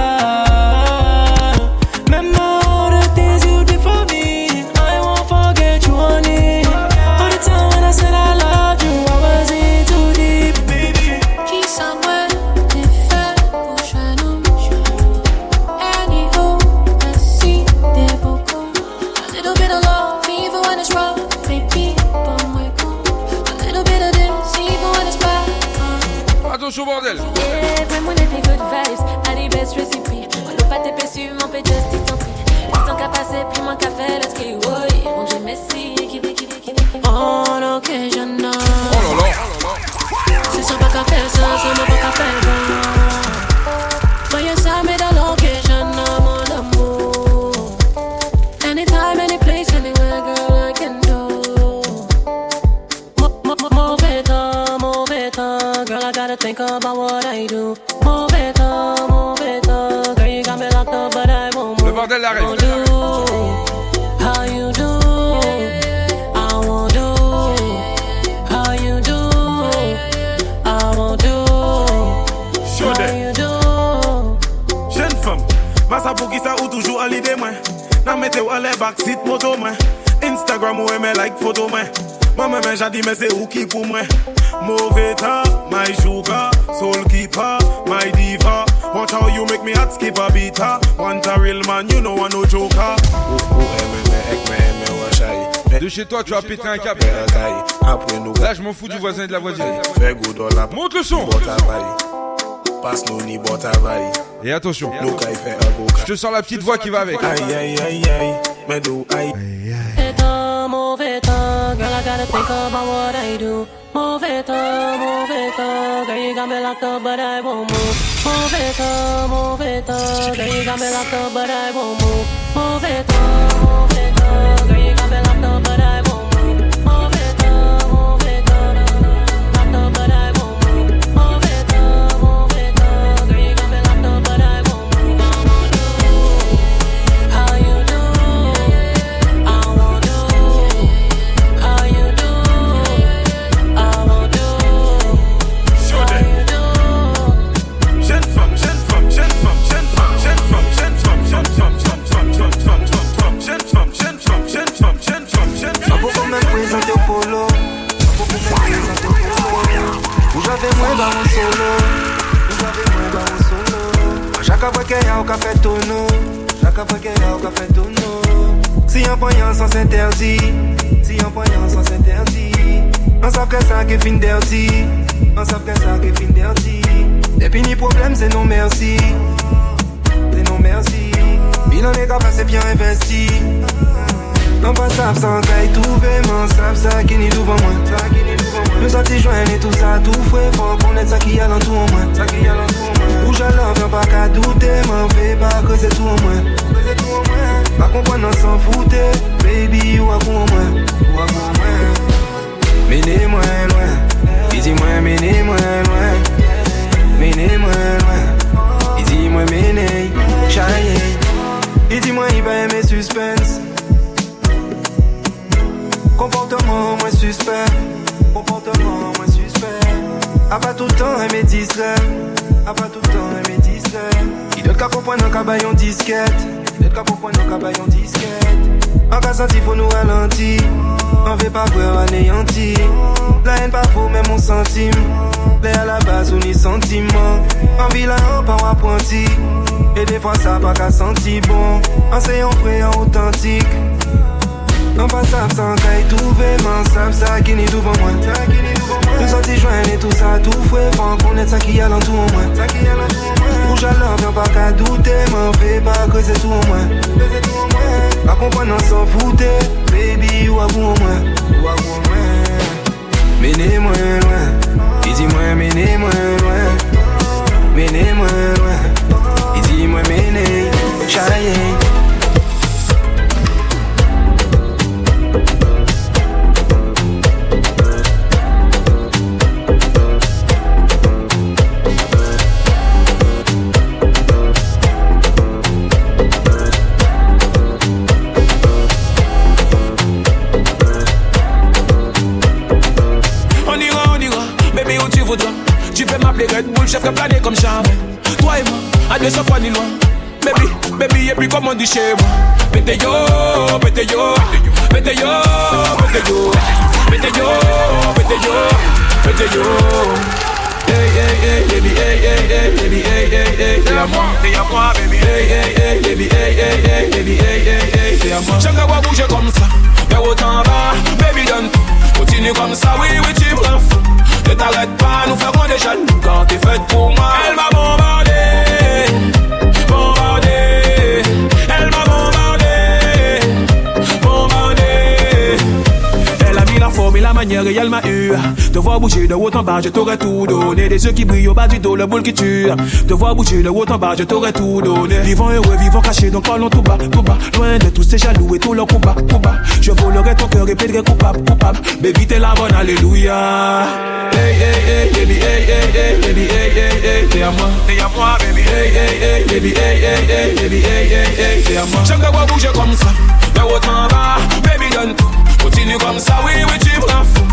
Toi, tu as pété un câble. Là, je m'en fous du voisin et de la voisine. Monte le son. Et attention, je te sors la petite voix qui va avec. Mauvais temps, mauvais temps, girl, I gotta think about what I do. Mauvais temps, mauvais temps, girl, you got me locked up, but I won't move. Mauvais temps, mauvais temps, girl, you got me locked up, but I won't move. Mauvais temps, mauvais fois. Si un poignant sans s'interdit, si un poignant sans s'interdit. On que ça qui fin on ça fin dirty. Et puis ni problème, c'est non merci, c'est non merci. Est capable, c'est bien investi. Non pas sans n'est devant moi Nous sortis joindre et tout ça tout fouet Faut connaître ça qui y a dans tout en moi Moi Bouge alors viens pas qu'à douter M'en fais pas que c'est tout en moi Que c'est tout en moi Pas comprendre on s'en foutait. Baby ou à en moi Ou à en moi Menez-moi loin. Dis-moi menez-moi loin. Menez-moi loin. Dis-moi menez Chaye Et dis-moi il va aimer suspense. Comportement moins suspect. Comportement moins suspect. A pas tout le temps aimer distrait A pas tout le temps aimer distrait Il doit qu'à comprendre un cabayon disquette. Il doit qu'à comprendre un cabayon disquette. En cas senti faut nous ralentir. On veut pas voir anéanti La haine pas faux même mon centime Les à la base ou ni sentiment. En vilain en pas apprenti. Et des fois ça pas qu'à sentir bon. Enseignant vrai en authentique non pas savent sans caille tout savent ça qui n'est devant moi. Nous sortis joindre et tout ça tout fouet Faut connaître ça qui a tout en moi. Rouge alors viens pas qu'à douter M'en fais pas que c'est tout en moi. Pas comprendre on s'en foutait Baby ou à vous en moi. Ou à vous en moi. Menez-moi loin. Menez-moi loin. Menez-moi loin. Et dis-moi menez Chaye Bull, je ferai planer comme jamais. Toi et moi, à 200 fois ni loin. Baby, baby, et puis comme on dit chez moi. Pété yo, pété yo, pété yo, pété yo, pété yo, pété yo, pété yo. Hey, hey, hey, baby, hey, hey, hey, baby, hey, hey, hey, t'es à moi, t'es à moi, baby, hey, hey, hey, baby, hey, hey, hey, baby, hey, hey, hey, t'es à moi. J'aime qu'à voir bouger comme ça, vers autant bas, baby, donne tout. Continue comme ça, oui, oui, tu me rends fou. Ne t'arrête pas, nous ferons des jaloux quand t'es faite pour moi. Elle m'a bombardé, bombardé. Elle m'a bombardé, bombardé. Elle a mis la forme et la manière et elle m'a eu. Te voir bouger de haut en bas, je t'aurais tout donné. Des yeux qui brillent au bas du dos, le boule qui tue. Te voir bouger de haut en bas, je t'aurais tout donné. Vivant heureux, vivant caché, donc parlons tout bas, tout bas. Loin de tous ces jaloux et tous leurs coups bas. Je volerai ton cœur et plaiderai coupable, coupable. Baby, t'es la bonne, alléluia. Hey, hey, hey, baby, hey, hey, hey, baby, hey, hey, hey, t'es à moi. T'es à moi, baby. Hey, hey, hey, baby, hey, hey, hey, baby, hey, hey, hey, t'es à moi. J'aime te voir bouger comme ça, de haut en bas, baby, donne tout. Continue comme ça, oui, oui, tu me rends fou.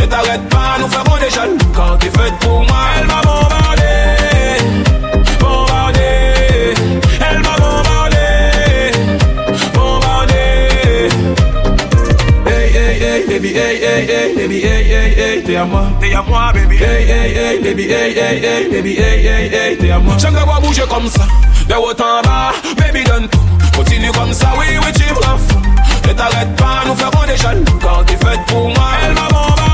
Ne t'arrête pas, nous ferons des jaloux quand t'es faite pour moi. Elle m'a bombardé, bombardé. Elle m'a bombardé, bombardé. Hey, hey, hey, baby, hey, hey, hey, baby, hey, hey, hey, t'es à moi. T'es à moi, ah, baby. Hey, hey, hey, baby, hey, hey, hey, baby, hey, hey, hey, t'es à moi. J'aime voir bouger comme ça, de haut en bas, baby, donne tout. Continue comme ça, oui, oui, tu me fou. Ne t'arrête pas, nous ferons des jaloux quand t'es faite pour moi. Elle m'a bombardé.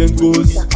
Ninguém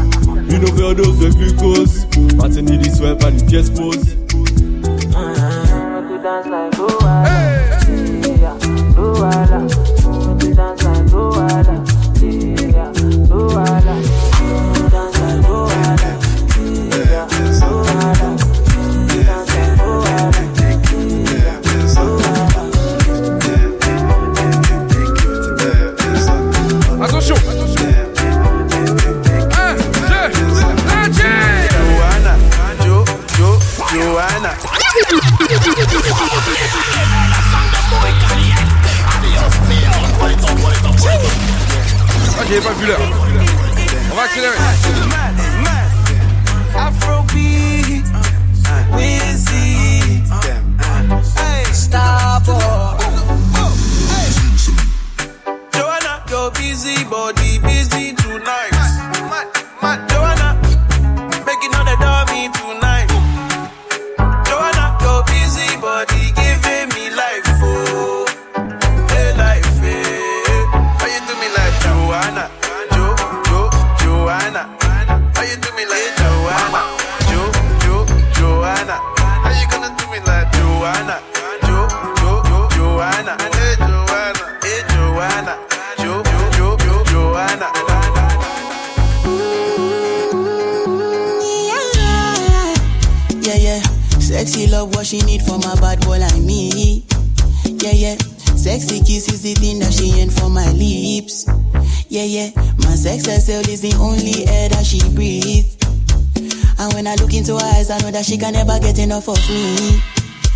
enough of me.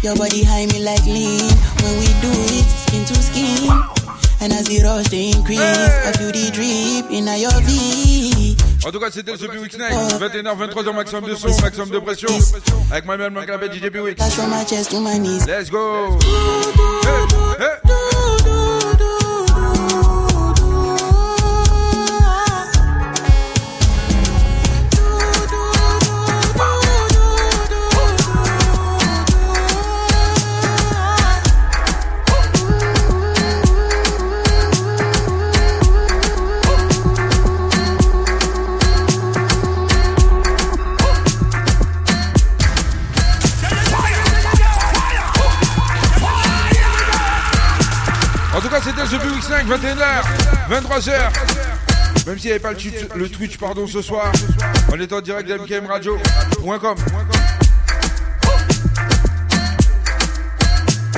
Your body high me like lean. When we do it, skin to skin. And as the rush they increase, I feel the drip in your V. En tout cas, c'était le Sopi Weeks Night. 21h, 23h, maximum de son, maximum de pression. Avec moi-même, mon canapé DJ P Weeks. Dash from my chest to my knees. Let's go. Hey, hey. 21h, 23h. Même s'il n'y avait pas le, Twitch pardon, ce soir, on est en direct d'MKM Radio.com.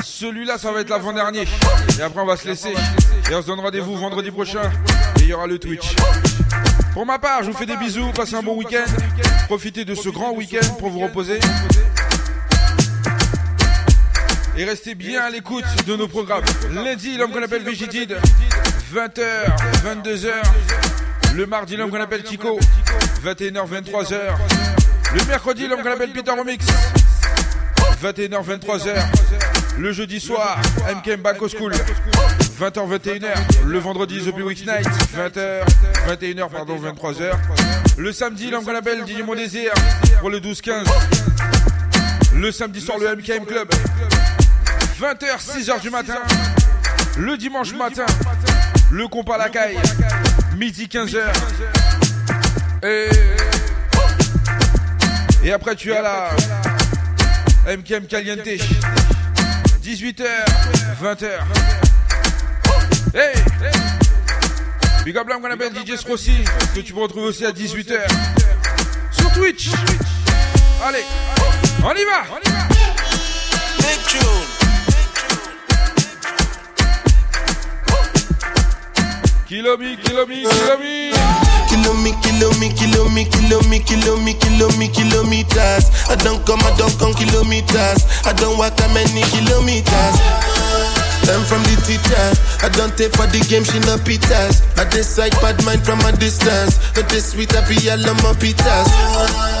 Celui-là, ça va être l'avant-dernier. Et après, on va se laisser. Et on se donne rendez-vous vendredi prochain. Et il y aura le Twitch. Pour ma part, je vous fais des bisous. Passez un bon week-end. Profitez de ce grand week-end pour vous reposer. Et restez bien à l'écoute de nos programmes. Lundi, l'homme qu'on appelle Végitide. 20h, 22h. Le mardi, l'homme qu'on appelle Chico. 21h, 23h. Le mercredi, l'homme qu'on appelle Peter Remix. 21h, 23h. Le jeudi soir, MKM Baco School. 20h, 21h. Le vendredi, The Big Week Night. 20h, 21h, pardon, 23h. Le samedi, l'homme qu'on appelle DJ Mon Désir. Pour le 12-15. Le samedi soir, le MKM Club. 20h, 6h du matin. Le dimanche matin, le compas à la caille. Midi 15h. Et... Et après, tu as la MKM Caliente. 18h, 20h. Hey! Big up là, qu'on appelle DJ Srossi, que tu peux retrouver aussi à 18h. Sur Twitch. Allez, on y va! Kilomi, kilomi, kilomi. Kilo me, kilo me, kilo me, kilo me, kilo me, kilo me, kilometers. I don't come, I don't come kilometers. I don't walk that many kilometers. Learn from the teacher. I don't take for the game, she no pitas. I decide bad mind from a distance. But this sweet, I be all on my pitas.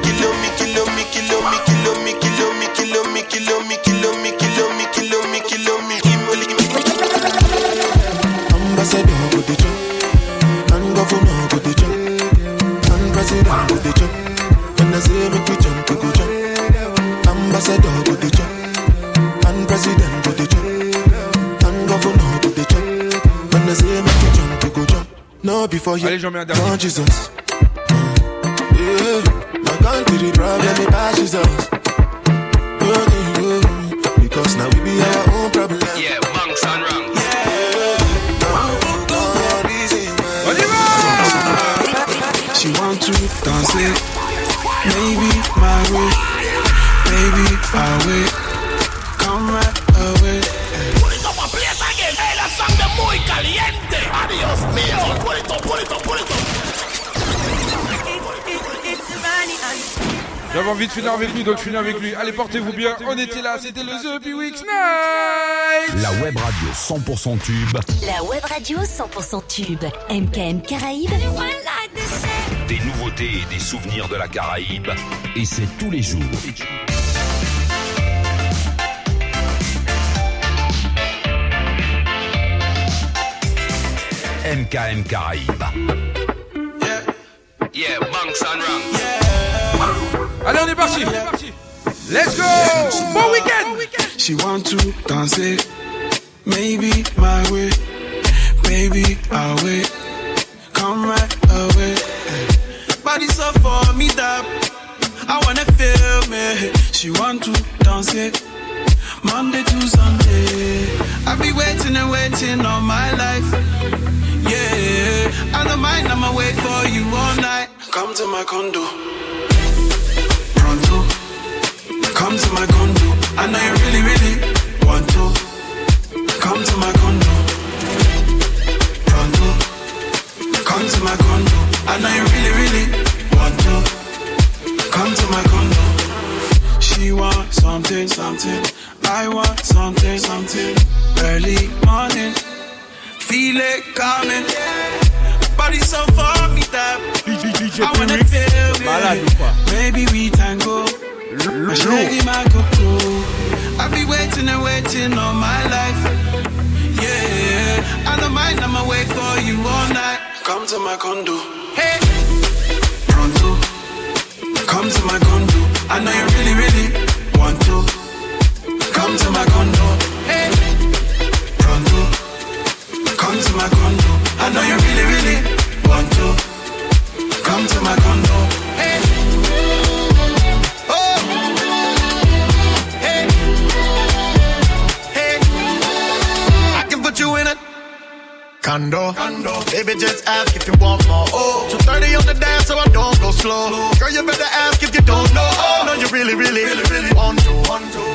Ambassador go the jump, and president go the jump, and governor go the jump. When I say make we jump, we go jump. No before you, Allez, j'en mets un dernier. Jesus. Yeah, my country problem, it pass Jesus. Yeah, yeah. Because now we be our own problem. Yeah, monks and wrong. She want to dance it, maybe my way, wait, come right away. Put it up and play it again. Hey, that song de muy caliente. Adios mío. Put it up, put it up, put it up. J'avais envie de finir avec lui, donc je finis avec lui. Allez, portez-vous bien. On était là, c'était le The Night. La web radio 100% tube. La web radio 100% tube. MKM Caraïbes. Des nouveautés et des souvenirs de la Caraïbe. Et c'est tous les jours. MKM Caraïbes. Yeah, monks and wrong. Allez, on est parti. Let's go. Bon week-end. She want to dance it, maybe my way, baby I'll wait, come right away. Body so for me that I wanna feel me. She want to dance it, Monday to Sunday. I be waiting and waiting all my life. Yeah, I don't mind, I'ma wait for you all night. Come to my condo. Pronto. Come to my condo. I know you really, really want to. Come to my condo. Pronto. Come to my condo. I know you really, really want to. Come to my condo. She wants something, something. I want something, something. Early morning. Feel it coming. Body so for me that I wanna feel it. Maybe we tango. I shake my cocoa. I be waiting and waiting all my life. Yeah, I don't mind. I'ma wait for you all night. Come to my condo. Hey, pronto. Come to my condo. I know you really, really want to. Come to my condo. Come to my condo. I know you really, really want to. Come to my condo. Condo. Condo. Baby, just ask if you want more. Oh, 230 on the dance, so I don't go slow. Girl, you better ask if you don't know. Oh, no, you really, really, really, really want to.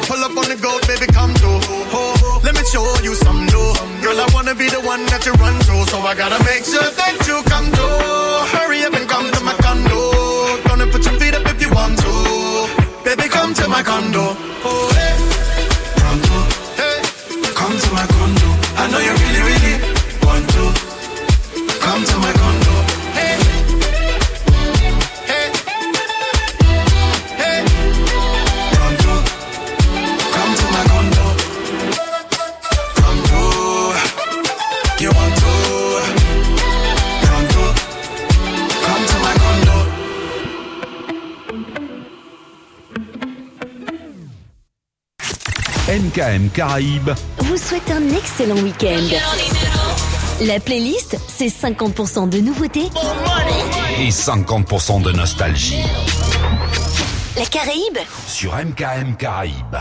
Pull up on the goat, baby, come through. Oh, let me show you some new. Girl, I wanna be the one that you run to, so I gotta make sure that you come through. Hurry up and come to my condo. Gonna put your feet up if you want to. Baby, come to my condo. Oh, hey. Hey. Come to my condo. I know you really, really want to. Come to my condo. Hey. Hey. Hey. Pronto. Come to my condo. Pronto. You want to? Pronto. Come to my condo. MKM Caraïbes. vous souhaite un excellent week-end. La playlist, c'est 50% de nouveautés, Et 50% de nostalgie. la Caraïbe, Sur MKM Caraïbes.